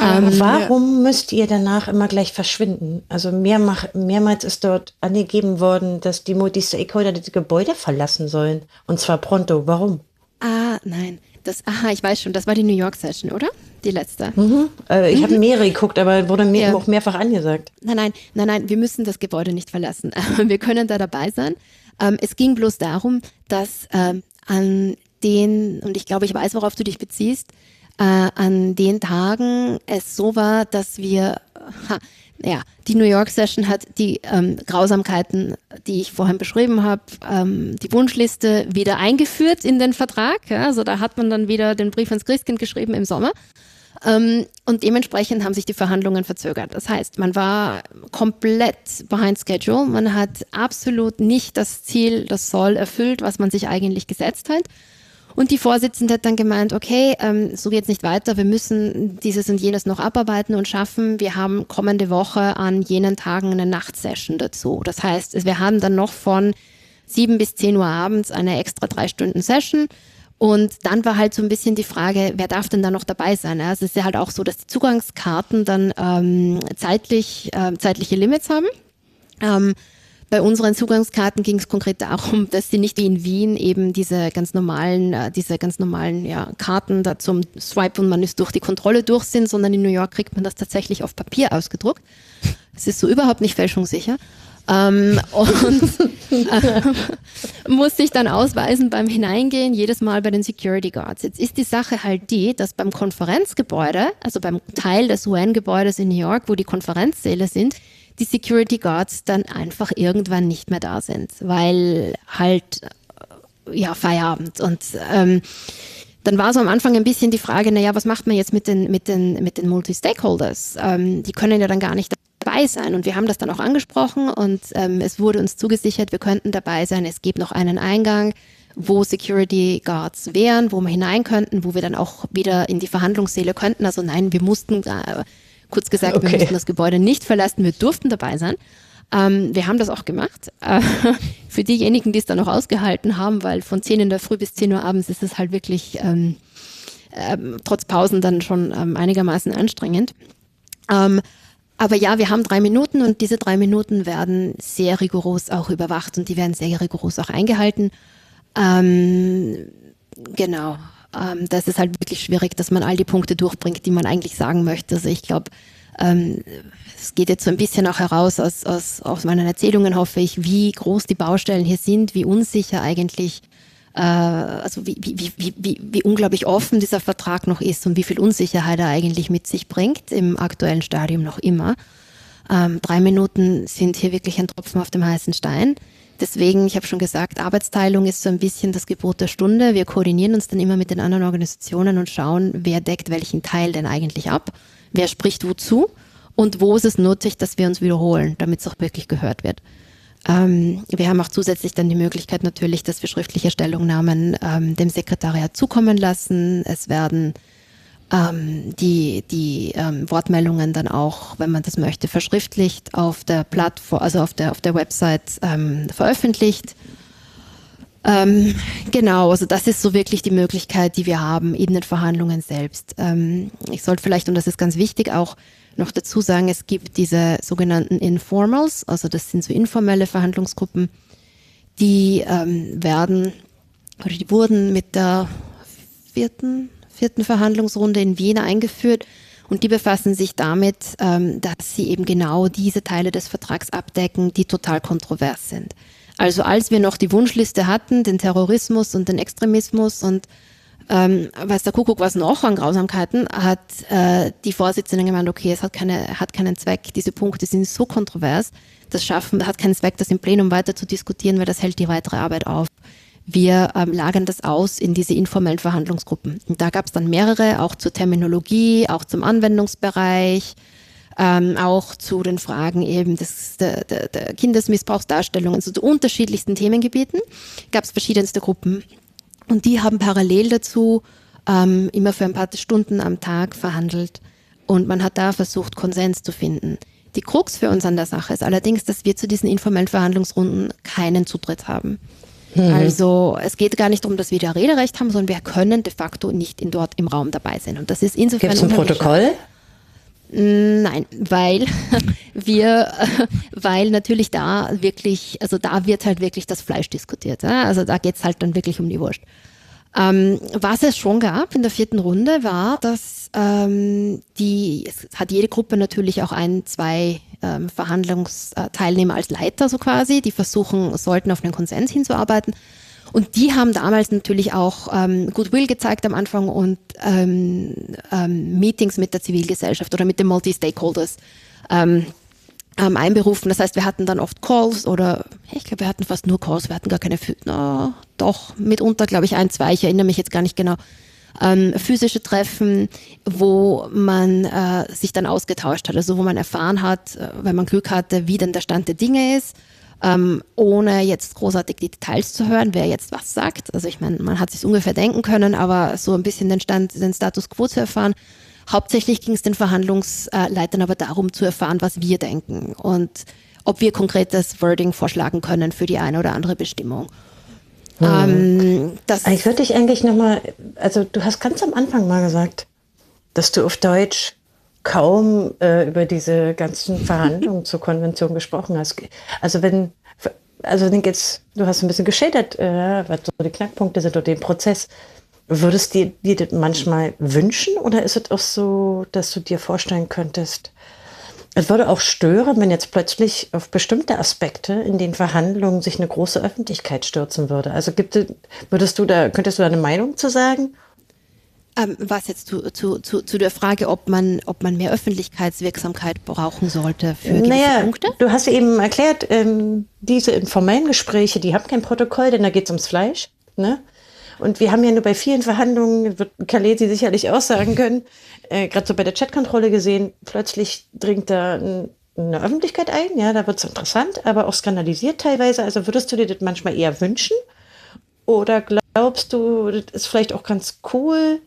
Ähm, warum müsst ihr danach immer gleich verschwinden? Also mehrmach, mehrmals ist dort angegeben worden, dass die Multi-Stakeholder das Gebäude verlassen sollen. Und zwar pronto. Warum? Ah, nein. Das, aha, ich weiß schon, das war die New York Session, oder? Die letzte. Mhm. Äh, ich mhm. habe mehrere geguckt, aber wurde mir ja. auch mehrfach angesagt. Nein, nein, nein, nein, wir müssen das Gebäude nicht verlassen. wir können da dabei sein. Ähm, es ging bloß darum, dass ähm, an den, und ich glaube, ich weiß, worauf du dich beziehst, äh, an den Tagen es so war, dass wir, ha, ja, die New York Session hat die ähm, Grausamkeiten, die ich vorhin beschrieben habe, ähm, die Wunschliste wieder eingeführt in den Vertrag. Ja, also da hat man dann wieder den Brief ans Christkind geschrieben im Sommer. Ähm, und dementsprechend haben sich die Verhandlungen verzögert. Das heißt, man war komplett behind schedule. Man hat absolut nicht das Ziel, das Soll erfüllt, was man sich eigentlich gesetzt hat. Und die Vorsitzende hat dann gemeint, okay, ähm, so geht's nicht weiter, wir müssen dieses und jenes noch abarbeiten und schaffen. Wir haben kommende Woche an jenen Tagen eine Nachtsession dazu. Das heißt, wir haben dann noch von sieben bis zehn Uhr abends eine extra drei Stunden Session. Und dann war halt so ein bisschen die Frage, wer darf denn da noch dabei sein? Also es ist ja halt auch so, dass die Zugangskarten dann ähm, zeitlich, äh, zeitliche Limits haben. Ähm, bei unseren Zugangskarten ging es konkret darum, dass sie nicht wie in Wien eben diese ganz normalen, äh, diese ganz normalen ja, Karten da zum Swipe und man ist durch die Kontrolle durch sind, sondern in New York kriegt man das tatsächlich auf Papier ausgedruckt. Es ist so überhaupt nicht fälschungssicher. Ähm, und äh, muss sich dann ausweisen beim Hineingehen, jedes Mal bei den Security Guards. Jetzt ist die Sache halt die, dass beim Konferenzgebäude, also beim Teil des UN-Gebäudes in New York, wo die Konferenzsäle sind, die Security Guards dann einfach irgendwann nicht mehr da sind, weil halt äh, ja Feierabend und ähm, dann war so am Anfang ein bisschen die Frage, naja, was macht man jetzt mit den, mit den, mit den Multi-Stakeholders? Ähm, die können ja dann gar nicht dabei sein. Und wir haben das dann auch angesprochen und ähm, es wurde uns zugesichert, wir könnten dabei sein. Es gibt noch einen Eingang, wo Security Guards wären, wo wir hinein könnten, wo wir dann auch wieder in die Verhandlungssäle könnten. Also nein, wir mussten äh, Kurz gesagt, okay. wir mussten das Gebäude nicht verlassen, wir durften dabei sein. Ähm, wir haben das auch gemacht. Äh, für diejenigen, die es dann noch ausgehalten haben, weil von 10 in der Früh bis 10 Uhr abends ist es halt wirklich ähm, äh, trotz Pausen dann schon ähm, einigermaßen anstrengend. Ähm, aber ja, wir haben drei Minuten und diese drei Minuten werden sehr rigoros auch überwacht und die werden sehr rigoros auch eingehalten. Ähm, genau ähm, das ist halt wirklich schwierig, dass man all die Punkte durchbringt, die man eigentlich sagen möchte. Also ich glaube, ähm, es geht jetzt so ein bisschen auch heraus aus, aus, aus meinen Erzählungen, hoffe ich, wie groß die Baustellen hier sind, wie unsicher eigentlich, äh, also wie, wie, wie, wie, wie unglaublich offen dieser Vertrag noch ist und wie viel Unsicherheit er eigentlich mit sich bringt, im aktuellen Stadium noch immer. Ähm, drei Minuten sind hier wirklich ein Tropfen auf dem heißen Stein. Deswegen, ich habe schon gesagt, Arbeitsteilung ist so ein bisschen das Gebot der Stunde. Wir koordinieren uns dann immer mit den anderen Organisationen und schauen, wer deckt welchen Teil denn eigentlich ab, wer spricht wozu und wo ist es nötig, dass wir uns wiederholen, damit es auch wirklich gehört wird. Ähm, wir haben auch zusätzlich dann die Möglichkeit natürlich, dass wir schriftliche Stellungnahmen ähm, dem Sekretariat zukommen lassen. Es werden ähm, die, die ähm, Wortmeldungen dann auch, wenn man das möchte, verschriftlicht auf der Plattform, also auf der, auf der Website ähm, veröffentlicht. Ähm, genau, also das ist so wirklich die Möglichkeit, die wir haben in den Verhandlungen selbst. Ähm, ich sollte vielleicht, und das ist ganz wichtig, auch noch dazu sagen, es gibt diese sogenannten Informals, also das sind so informelle Verhandlungsgruppen, die ähm, werden oder die wurden mit der vierten vierten Verhandlungsrunde in Wien eingeführt. Und die befassen sich damit, ähm, dass sie eben genau diese Teile des Vertrags abdecken, die total kontrovers sind. Also als wir noch die Wunschliste hatten, den Terrorismus und den Extremismus und ähm, weiß der Kuckuck was noch an Grausamkeiten, hat äh, die Vorsitzende gemeint, okay, es hat, keine, hat keinen Zweck, diese Punkte sind so kontrovers, das schaffen, hat keinen Zweck, das im Plenum weiter zu diskutieren, weil das hält die weitere Arbeit auf. Wir ähm, lagern das aus in diese informellen Verhandlungsgruppen. Und da gab es dann mehrere, auch zur Terminologie, auch zum Anwendungsbereich, ähm, auch zu den Fragen eben des, der, der, der Kindesmissbrauchsdarstellungen, so zu unterschiedlichsten Themengebieten gab es verschiedenste Gruppen. Und die haben parallel dazu ähm, immer für ein paar Stunden am Tag verhandelt. Und man hat da versucht, Konsens zu finden. Die Krux für uns an der Sache ist allerdings, dass wir zu diesen informellen Verhandlungsrunden keinen Zutritt haben. Mhm. Also es geht gar nicht darum, dass wir da Rederecht haben, sondern wir können de facto nicht in dort im Raum dabei sein. Und das ist insofern. Gibt es ein Protokoll? Nein, weil wir, weil natürlich da wirklich, also da wird halt wirklich das Fleisch diskutiert. Also da geht's halt dann wirklich um die Wurst. Ähm, was es schon gab in der vierten Runde war, dass ähm, die, es hat jede Gruppe natürlich auch ein, zwei ähm, Verhandlungsteilnehmer als Leiter so quasi, die versuchen sollten, auf einen Konsens hinzuarbeiten. Und die haben damals natürlich auch ähm, Goodwill gezeigt am Anfang und ähm, ähm, Meetings mit der Zivilgesellschaft oder mit den Multi-Stakeholders ähm, ähm, einberufen. Das heißt, wir hatten dann oft Calls oder ich glaube, wir hatten fast nur Calls, wir hatten gar keine, no, doch, mitunter glaube ich ein, zwei, ich erinnere mich jetzt gar nicht genau. Ähm, physische Treffen, wo man äh, sich dann ausgetauscht hat, also wo man erfahren hat, äh, wenn man Glück hatte, wie denn der Stand der Dinge ist ähm, ohne jetzt großartig die Details zu hören, wer jetzt was sagt. Also ich meine, man hat sich ungefähr denken können, aber so ein bisschen den Stand, den Status quo zu erfahren. Hauptsächlich ging es den Verhandlungsleitern aber darum zu erfahren, was wir denken und ob wir konkretes Wording vorschlagen können für die eine oder andere Bestimmung. Mhm. Ähm, ich würde dich eigentlich nochmal, also du hast ganz am Anfang mal gesagt, dass du auf Deutsch kaum äh, über diese ganzen Verhandlungen zur Konvention gesprochen hast. Also wenn, also ich denke jetzt, du hast ein bisschen geschildert, äh, was so die Knackpunkte sind oder den Prozess. Würdest du dir das manchmal wünschen oder ist es auch so, dass du dir vorstellen könntest, es würde auch stören, wenn jetzt plötzlich auf bestimmte Aspekte in den Verhandlungen sich eine große Öffentlichkeit stürzen würde. Also gibt es, würdest du da, könntest du da eine Meinung zu sagen? Ähm, was jetzt zu, zu, zu, zu der Frage, ob man, ob man mehr Öffentlichkeitswirksamkeit brauchen sollte für gewisse naja, Punkte? Du hast eben erklärt, ähm, diese informellen Gespräche, die haben kein Protokoll, denn da geht es ums Fleisch. Ne? Und wir haben ja nur bei vielen Verhandlungen, wird Kalesi sicherlich auch sagen können, äh, gerade so bei der Chatkontrolle gesehen, plötzlich dringt da ein, eine Öffentlichkeit ein, ja, da wird es interessant, aber auch skandalisiert teilweise. Also würdest du dir das manchmal eher wünschen? Oder glaubst du, das ist vielleicht auch ganz cool,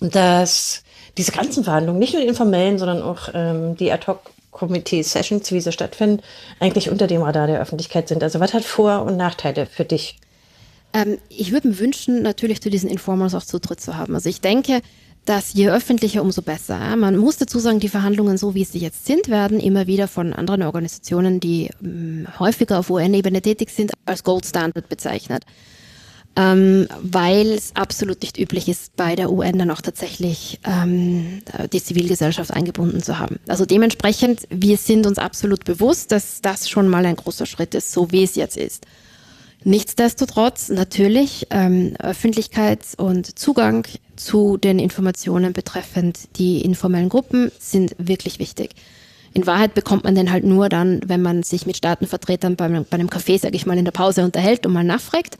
dass diese ganzen Verhandlungen, nicht nur die informellen, sondern auch ähm, die Ad-Hoc-Komitee-Sessions, wie sie stattfinden, eigentlich unter dem Radar der Öffentlichkeit sind. Also was hat Vor- und Nachteile für dich? Ähm, ich würde mir wünschen, natürlich zu diesen Informals auch Zutritt zu haben. Also ich denke, dass je öffentlicher, umso besser. Man muss dazu sagen, die Verhandlungen, so wie sie jetzt sind, werden immer wieder von anderen Organisationen, die ähm, häufiger auf UN-Ebene tätig sind, als Gold Standard bezeichnet ähm, weil es absolut nicht üblich ist, bei der UN dann auch tatsächlich ähm, die Zivilgesellschaft eingebunden zu haben. Also dementsprechend, wir sind uns absolut bewusst, dass das schon mal ein großer Schritt ist, so wie es jetzt ist. Nichtsdestotrotz natürlich ähm, Öffentlichkeit und Zugang zu den Informationen betreffend die informellen Gruppen sind wirklich wichtig. In Wahrheit bekommt man den halt nur dann, wenn man sich mit Staatenvertretern bei, bei einem Café, sage ich mal, in der Pause unterhält und mal nachfragt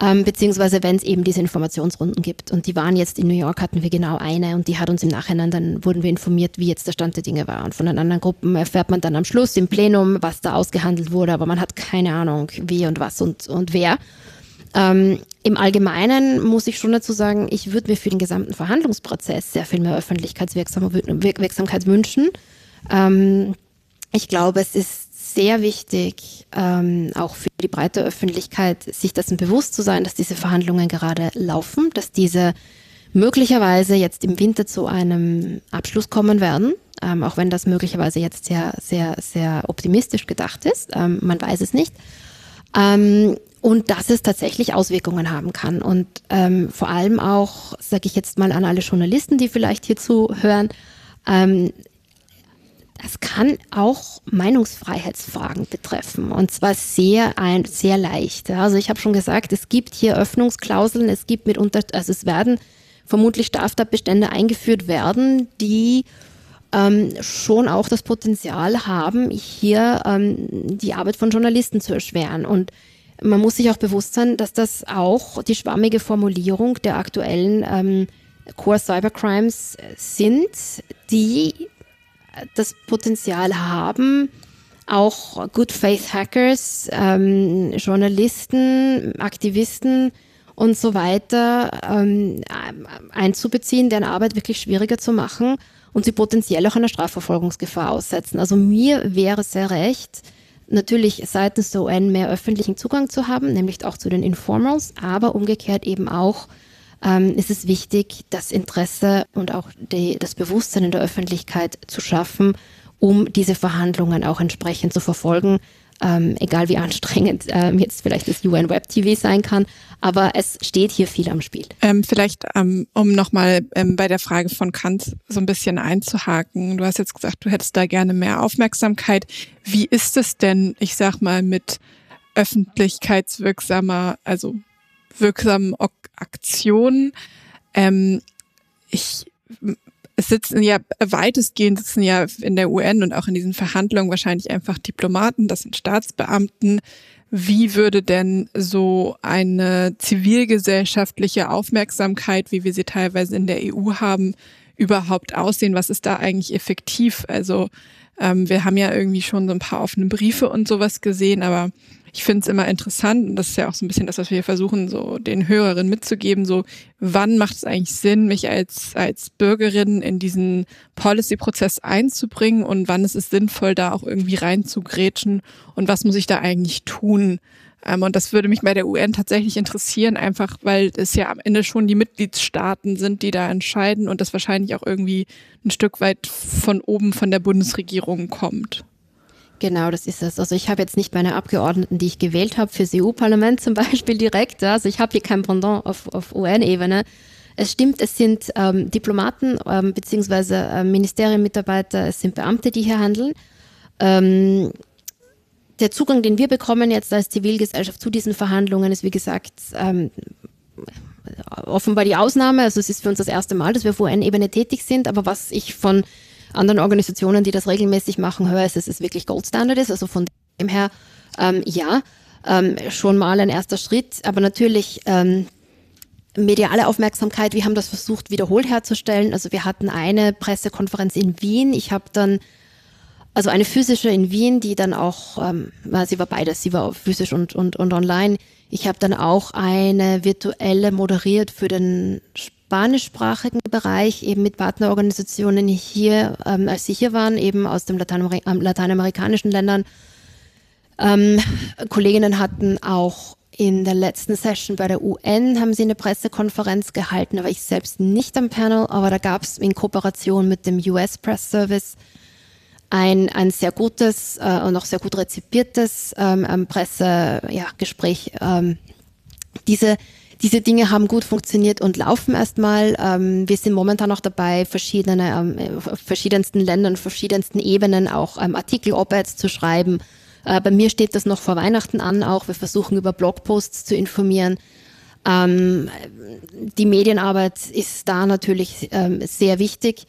ähm, beziehungsweise wenn es eben diese Informationsrunden gibt. Und die waren jetzt in New York, hatten wir genau eine und die hat uns im Nachhinein, dann wurden wir informiert, wie jetzt der Stand der Dinge war. Und von den anderen Gruppen erfährt man dann am Schluss im Plenum, was da ausgehandelt wurde, aber man hat keine Ahnung, wie und was und, und wer. Ähm, Im Allgemeinen muss ich schon dazu sagen, ich würde mir für den gesamten Verhandlungsprozess sehr viel mehr Öffentlichkeitswirksamkeit wünschen. Ähm, ich glaube, es ist sehr wichtig, ähm, auch für die breite Öffentlichkeit, sich dessen bewusst zu sein, dass diese Verhandlungen gerade laufen, dass diese möglicherweise jetzt im Winter zu einem Abschluss kommen werden, ähm, auch wenn das möglicherweise jetzt sehr, sehr, sehr optimistisch gedacht ist. Ähm, man weiß es nicht. Ähm, und dass es tatsächlich Auswirkungen haben kann. Und ähm, vor allem auch, sage ich jetzt mal an alle Journalisten, die vielleicht hierzu hören, ähm, das kann auch Meinungsfreiheitsfragen betreffen und zwar sehr ein, sehr leicht. Also ich habe schon gesagt, es gibt hier Öffnungsklauseln, es gibt mitunter, also es werden vermutlich Straftatbestände eingeführt werden, die ähm, schon auch das Potenzial haben, hier ähm, die Arbeit von Journalisten zu erschweren. Und man muss sich auch bewusst sein, dass das auch die schwammige Formulierung der aktuellen ähm, Core Cybercrimes sind, die das Potenzial haben, auch Good Faith Hackers, ähm, Journalisten, Aktivisten und so weiter ähm, einzubeziehen, deren Arbeit wirklich schwieriger zu machen und sie potenziell auch einer Strafverfolgungsgefahr aussetzen. Also mir wäre sehr recht, natürlich seitens der UN mehr öffentlichen Zugang zu haben, nämlich auch zu den Informals, aber umgekehrt eben auch ähm, ist es wichtig, das Interesse und auch die, das Bewusstsein in der Öffentlichkeit zu schaffen, um diese Verhandlungen auch entsprechend zu verfolgen. Ähm, egal wie anstrengend ähm, jetzt vielleicht das UN Web TV sein kann, aber es steht hier viel am Spiel. Ähm, vielleicht, ähm, um nochmal ähm, bei der Frage von Kant so ein bisschen einzuhaken. Du hast jetzt gesagt, du hättest da gerne mehr Aufmerksamkeit. Wie ist es denn, ich sag mal, mit öffentlichkeitswirksamer, also wirksamen Aktionen. Ähm, ich, es sitzen ja weitestgehend sitzen ja in der UN und auch in diesen Verhandlungen wahrscheinlich einfach Diplomaten, das sind Staatsbeamten. Wie würde denn so eine zivilgesellschaftliche Aufmerksamkeit, wie wir sie teilweise in der EU haben, überhaupt aussehen? Was ist da eigentlich effektiv? Also ähm, wir haben ja irgendwie schon so ein paar offene Briefe und sowas gesehen, aber ich finde es immer interessant, und das ist ja auch so ein bisschen das, was wir hier versuchen, so den Hörerinnen mitzugeben, so wann macht es eigentlich Sinn, mich als, als Bürgerin in diesen Policy-Prozess einzubringen und wann ist es sinnvoll, da auch irgendwie reinzugrätschen und was muss ich da eigentlich tun? Ähm, und das würde mich bei der UN tatsächlich interessieren, einfach weil es ja am Ende schon die Mitgliedstaaten sind, die da entscheiden und das wahrscheinlich auch irgendwie ein Stück weit von oben von der Bundesregierung kommt. Genau, das ist es. Also ich habe jetzt nicht meine Abgeordneten, die ich gewählt habe, fürs EU-Parlament zum Beispiel direkt. Also ich habe hier kein Pendant auf, auf UN-Ebene. Es stimmt, es sind ähm, Diplomaten ähm, beziehungsweise äh, Ministerienmitarbeiter, es sind Beamte, die hier handeln. Ähm, der Zugang, den wir bekommen jetzt als Zivilgesellschaft zu diesen Verhandlungen, ist wie gesagt ähm, offenbar die Ausnahme. Also es ist für uns das erste Mal, dass wir auf UN-Ebene tätig sind. Aber was ich von anderen Organisationen, die das regelmäßig machen, höre, ist, dass es wirklich Goldstandard ist. Also von dem her, ähm, ja, ähm, schon mal ein erster Schritt. Aber natürlich ähm, mediale Aufmerksamkeit. Wir haben das versucht, wiederholt herzustellen. Also wir hatten eine Pressekonferenz in Wien. Ich habe dann also eine physische in Wien, die dann auch, ähm, sie war beides, sie war physisch und, und, und online. Ich habe dann auch eine virtuelle moderiert für den spanischsprachigen Bereich, eben mit Partnerorganisationen hier, ähm, als sie hier waren, eben aus den Lateinamer ähm, lateinamerikanischen Ländern. Ähm, Kolleginnen hatten auch in der letzten Session bei der UN haben sie eine Pressekonferenz gehalten, war ich selbst nicht am Panel, aber da gab es in Kooperation mit dem US Press Service ein, ein sehr gutes äh, und auch sehr gut rezipiertes ähm, Pressegespräch. Ja, ähm, diese diese Dinge haben gut funktioniert und laufen erstmal. Ähm, wir sind momentan noch dabei, verschiedene, ähm, verschiedensten Ländern, verschiedensten Ebenen auch ähm, Artikel, Op-Eds zu schreiben. Äh, bei mir steht das noch vor Weihnachten an auch. Wir versuchen über Blogposts zu informieren. Die Medienarbeit ist da natürlich sehr wichtig.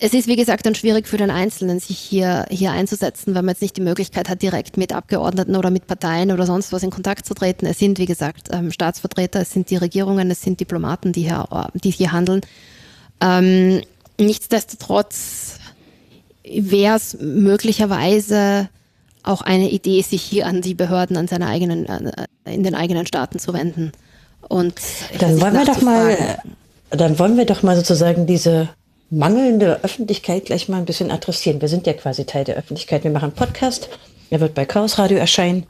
Es ist, wie gesagt, dann schwierig für den Einzelnen, sich hier, hier einzusetzen, weil man jetzt nicht die Möglichkeit hat, direkt mit Abgeordneten oder mit Parteien oder sonst was in Kontakt zu treten. Es sind, wie gesagt, ähm, Staatsvertreter, es sind die Regierungen, es sind Diplomaten, die hier, die hier handeln. Ähm, nichtsdestotrotz wäre es möglicherweise auch eine Idee, sich hier an die Behörden, an seine eigenen, äh, in den eigenen Staaten zu wenden. Und dann wollen wir doch mal, dann wollen wir doch mal sozusagen diese mangelnde Öffentlichkeit gleich mal ein bisschen adressieren. Wir sind ja quasi Teil der Öffentlichkeit. Wir machen einen Podcast. Er wird bei Chaos Radio erscheinen.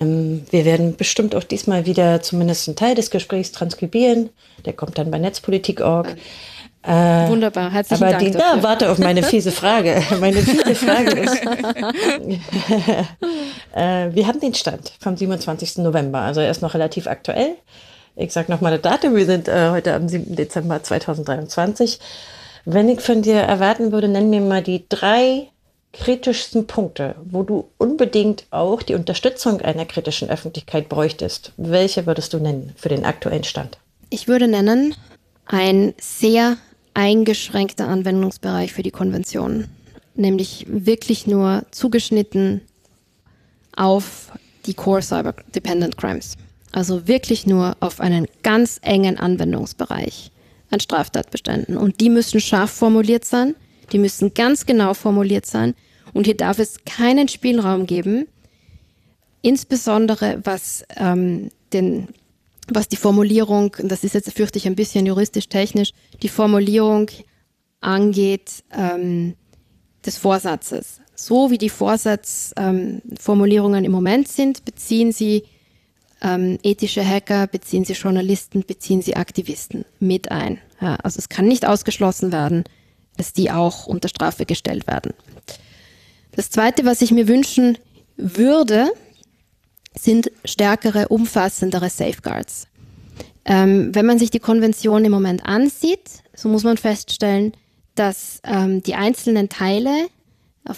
Ähm, wir werden bestimmt auch diesmal wieder zumindest einen Teil des Gesprächs transkribieren. Der kommt dann bei Netzpolitik.org. Äh, Wunderbar, herzlichen aber Dank. Die, da, warte auf meine fiese Frage. Meine fiese Frage ist, äh, wir haben den Stand vom 27. November, also er ist noch relativ aktuell. Ich sage nochmal das Datum, wir sind äh, heute am 7. Dezember 2023. Wenn ich von dir erwarten würde, nenn mir mal die drei kritischsten Punkte, wo du unbedingt auch die Unterstützung einer kritischen Öffentlichkeit bräuchtest, welche würdest du nennen für den aktuellen Stand? Ich würde nennen ein sehr eingeschränkter Anwendungsbereich für die Konvention, nämlich wirklich nur zugeschnitten auf die Core Cyber Dependent Crimes. Also wirklich nur auf einen ganz engen Anwendungsbereich an Straftatbeständen. Und die müssen scharf formuliert sein, die müssen ganz genau formuliert sein. Und hier darf es keinen Spielraum geben, insbesondere was ähm, den was die Formulierung, das ist jetzt fürchte ich ein bisschen juristisch-technisch, die Formulierung angeht ähm, des Vorsatzes. So wie die Vorsatzformulierungen ähm, im Moment sind, beziehen sie ähm, ethische Hacker, beziehen sie Journalisten, beziehen sie Aktivisten mit ein. Ja, also es kann nicht ausgeschlossen werden, dass die auch unter Strafe gestellt werden. Das Zweite, was ich mir wünschen würde, sind stärkere, umfassendere Safeguards. Ähm, wenn man sich die Konvention im Moment ansieht, so muss man feststellen, dass ähm, die einzelnen Teile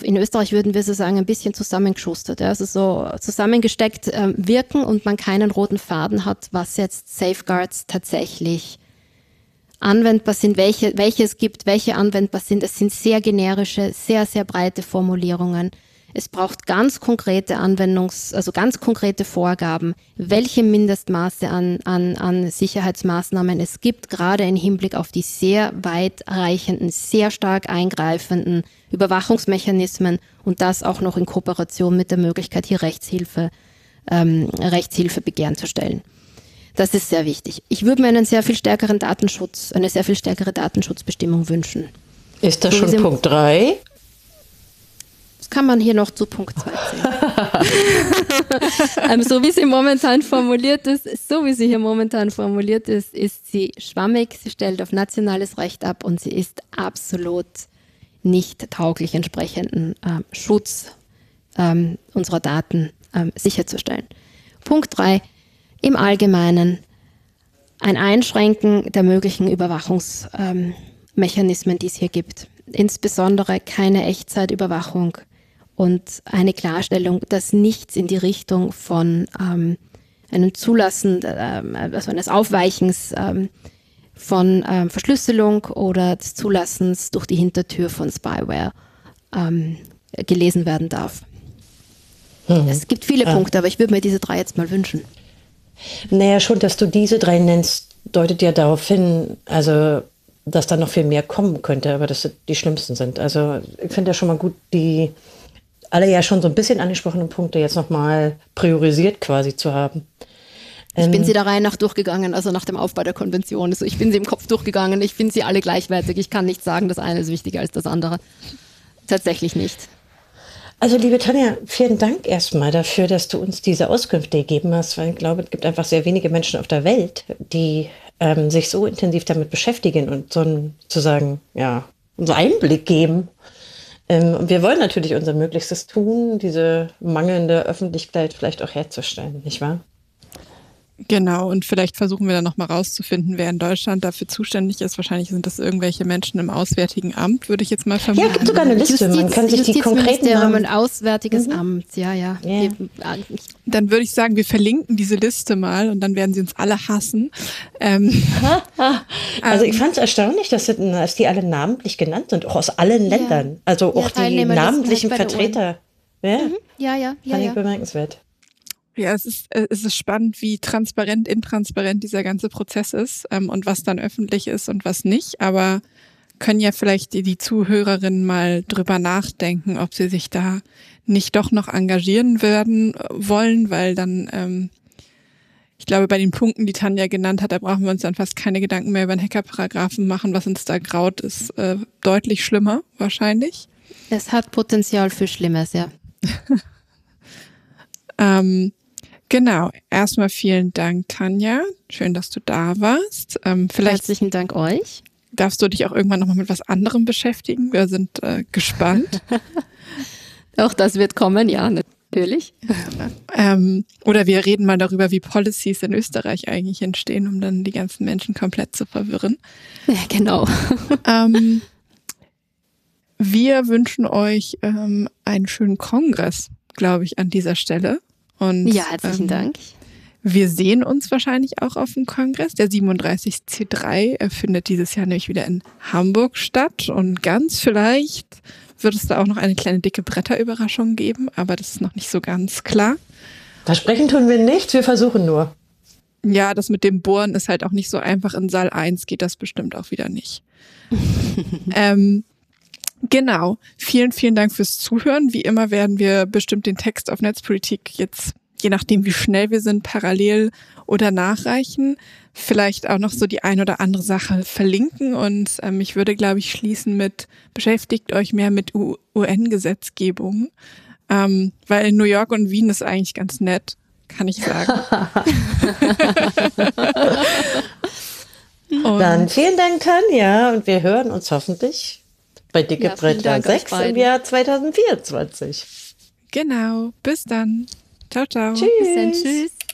in Österreich würden wir so sagen, ein bisschen zusammengeschustert, ja, also so zusammengesteckt ähm, wirken und man keinen roten Faden hat, was jetzt Safeguards tatsächlich anwendbar sind, welche, welche es gibt, welche anwendbar sind. Es sind sehr generische, sehr, sehr breite Formulierungen. Es braucht ganz konkrete Anwendungs-, also ganz konkrete Vorgaben, welche Mindestmaße an, an, an Sicherheitsmaßnahmen es gibt, gerade im Hinblick auf die sehr weitreichenden, sehr stark eingreifenden Überwachungsmechanismen und das auch noch in Kooperation mit der Möglichkeit, hier Rechtshilfe, ähm, Rechtshilfebegehren zu stellen. Das ist sehr wichtig. Ich würde mir einen sehr viel stärkeren Datenschutz, eine sehr viel stärkere Datenschutzbestimmung wünschen. Ist das so schon Punkt 3? Kann man hier noch zu Punkt 2 zählen. ähm, so wie sie momentan formuliert ist, so wie sie hier momentan formuliert ist, ist sie schwammig, sie stellt auf nationales Recht ab und sie ist absolut nicht tauglich, entsprechenden ähm, Schutz ähm, unserer Daten ähm, sicherzustellen. Punkt 3. Im Allgemeinen ein Einschränken der möglichen Überwachungsmechanismen, die es hier gibt. Insbesondere keine Echtzeitüberwachung und eine Klarstellung, dass nichts in die Richtung von ähm, einem Zulassen, ähm, also eines Aufweichens ähm, von ähm, Verschlüsselung oder des Zulassens durch die Hintertür von Spyware ähm, gelesen werden darf. Mhm. Es gibt viele ja. Punkte, aber ich würde mir diese drei jetzt mal wünschen. Naja, schon, dass du diese drei nennst, deutet ja darauf hin, also dass da noch viel mehr kommen könnte, aber dass die schlimmsten sind. Also ich finde ja schon mal gut, die alle ja schon so ein bisschen angesprochenen Punkte jetzt nochmal priorisiert quasi zu haben. Ich bin ähm, sie der Reihe nach durchgegangen, also nach dem Aufbau der Konvention. Also ich bin sie im Kopf durchgegangen. Ich finde sie alle gleichwertig. Ich kann nicht sagen, das eine ist wichtiger als das andere. Tatsächlich nicht. Also liebe Tanja, vielen Dank erstmal dafür, dass du uns diese Auskünfte gegeben hast, weil ich glaube, es gibt einfach sehr wenige Menschen auf der Welt, die ähm, sich so intensiv damit beschäftigen und so einen, sozusagen, ja, so Einblick geben ähm, wir wollen natürlich unser Möglichstes tun, diese mangelnde Öffentlichkeit vielleicht auch herzustellen, nicht wahr? Genau, und vielleicht versuchen wir dann nochmal rauszufinden, wer in Deutschland dafür zuständig ist. Wahrscheinlich sind das irgendwelche Menschen im Auswärtigen Amt, würde ich jetzt mal vermuten. Ja, es gibt sogar eine Liste, Justiz, man kann sich die konkreten Namen... ein Auswärtiges mhm. Amt, ja, ja. Yeah. Dann würde ich sagen, wir verlinken diese Liste mal und dann werden sie uns alle hassen. Ähm, also ich fand es erstaunlich, dass, dass, die alle namentlich genannt sind, auch aus allen Ländern. Ja. Also auch ja, die namentlichen Vertreter. Ja, mhm. ja, ja. Fand ja, ich bemerkenswert. Ja, es ist, äh, es ist spannend, wie transparent, intransparent dieser ganze Prozess ist ähm, und was dann öffentlich ist und was nicht. Aber können ja vielleicht die, die Zuhörerinnen mal drüber nachdenken, ob sie sich da nicht doch noch engagieren werden äh, wollen, weil dann, ähm, ich glaube, bei den Punkten, die Tanja genannt hat, da brauchen wir uns dann fast keine Gedanken mehr über den Hackerparagraphen machen. Was uns da graut, ist äh, deutlich schlimmer, wahrscheinlich. Es hat Potenzial für Schlimmes, ja. ähm, Genau. Erstmal vielen Dank, Tanja. Schön, dass du da warst. Ähm, vielleicht Herzlichen Dank euch. Darfst du dich auch irgendwann nochmal mit was anderem beschäftigen? Wir sind äh, gespannt. auch das wird kommen, ja, natürlich. ähm, oder wir reden mal darüber, wie Policies in Österreich eigentlich entstehen, um dann die ganzen Menschen komplett zu verwirren. Ja, genau. ähm, wir wünschen euch ähm, einen schönen Kongress, glaube ich, an dieser Stelle. Und, ja, herzlichen ähm, Dank. Wir sehen uns wahrscheinlich auch auf dem Kongress. Der 37C3 findet dieses Jahr nämlich wieder in Hamburg statt. Und ganz vielleicht wird es da auch noch eine kleine dicke Bretterüberraschung geben, aber das ist noch nicht so ganz klar. Versprechen tun wir nichts, wir versuchen nur. Ja, das mit dem Bohren ist halt auch nicht so einfach. In Saal 1 geht das bestimmt auch wieder nicht. ähm, genau. Vielen, vielen Dank fürs Zuhören. Wie immer werden wir bestimmt den Text auf Netzpolitik jetzt je nachdem, wie schnell wir sind, parallel oder nachreichen. Vielleicht auch noch so die ein oder andere Sache verlinken. Und ähm, ich würde, glaube ich, schließen mit, beschäftigt euch mehr mit UN-Gesetzgebung. Ähm, weil in New York und Wien ist eigentlich ganz nett, kann ich sagen. Dann vielen Dank, Tanja. Und wir hören uns hoffentlich bei Dicke ja, Bretter 6 im Jahr 2024. Genau. Bis dann. Ciao, ciao. Tschüss. Bis dann, tschüss. tschüss.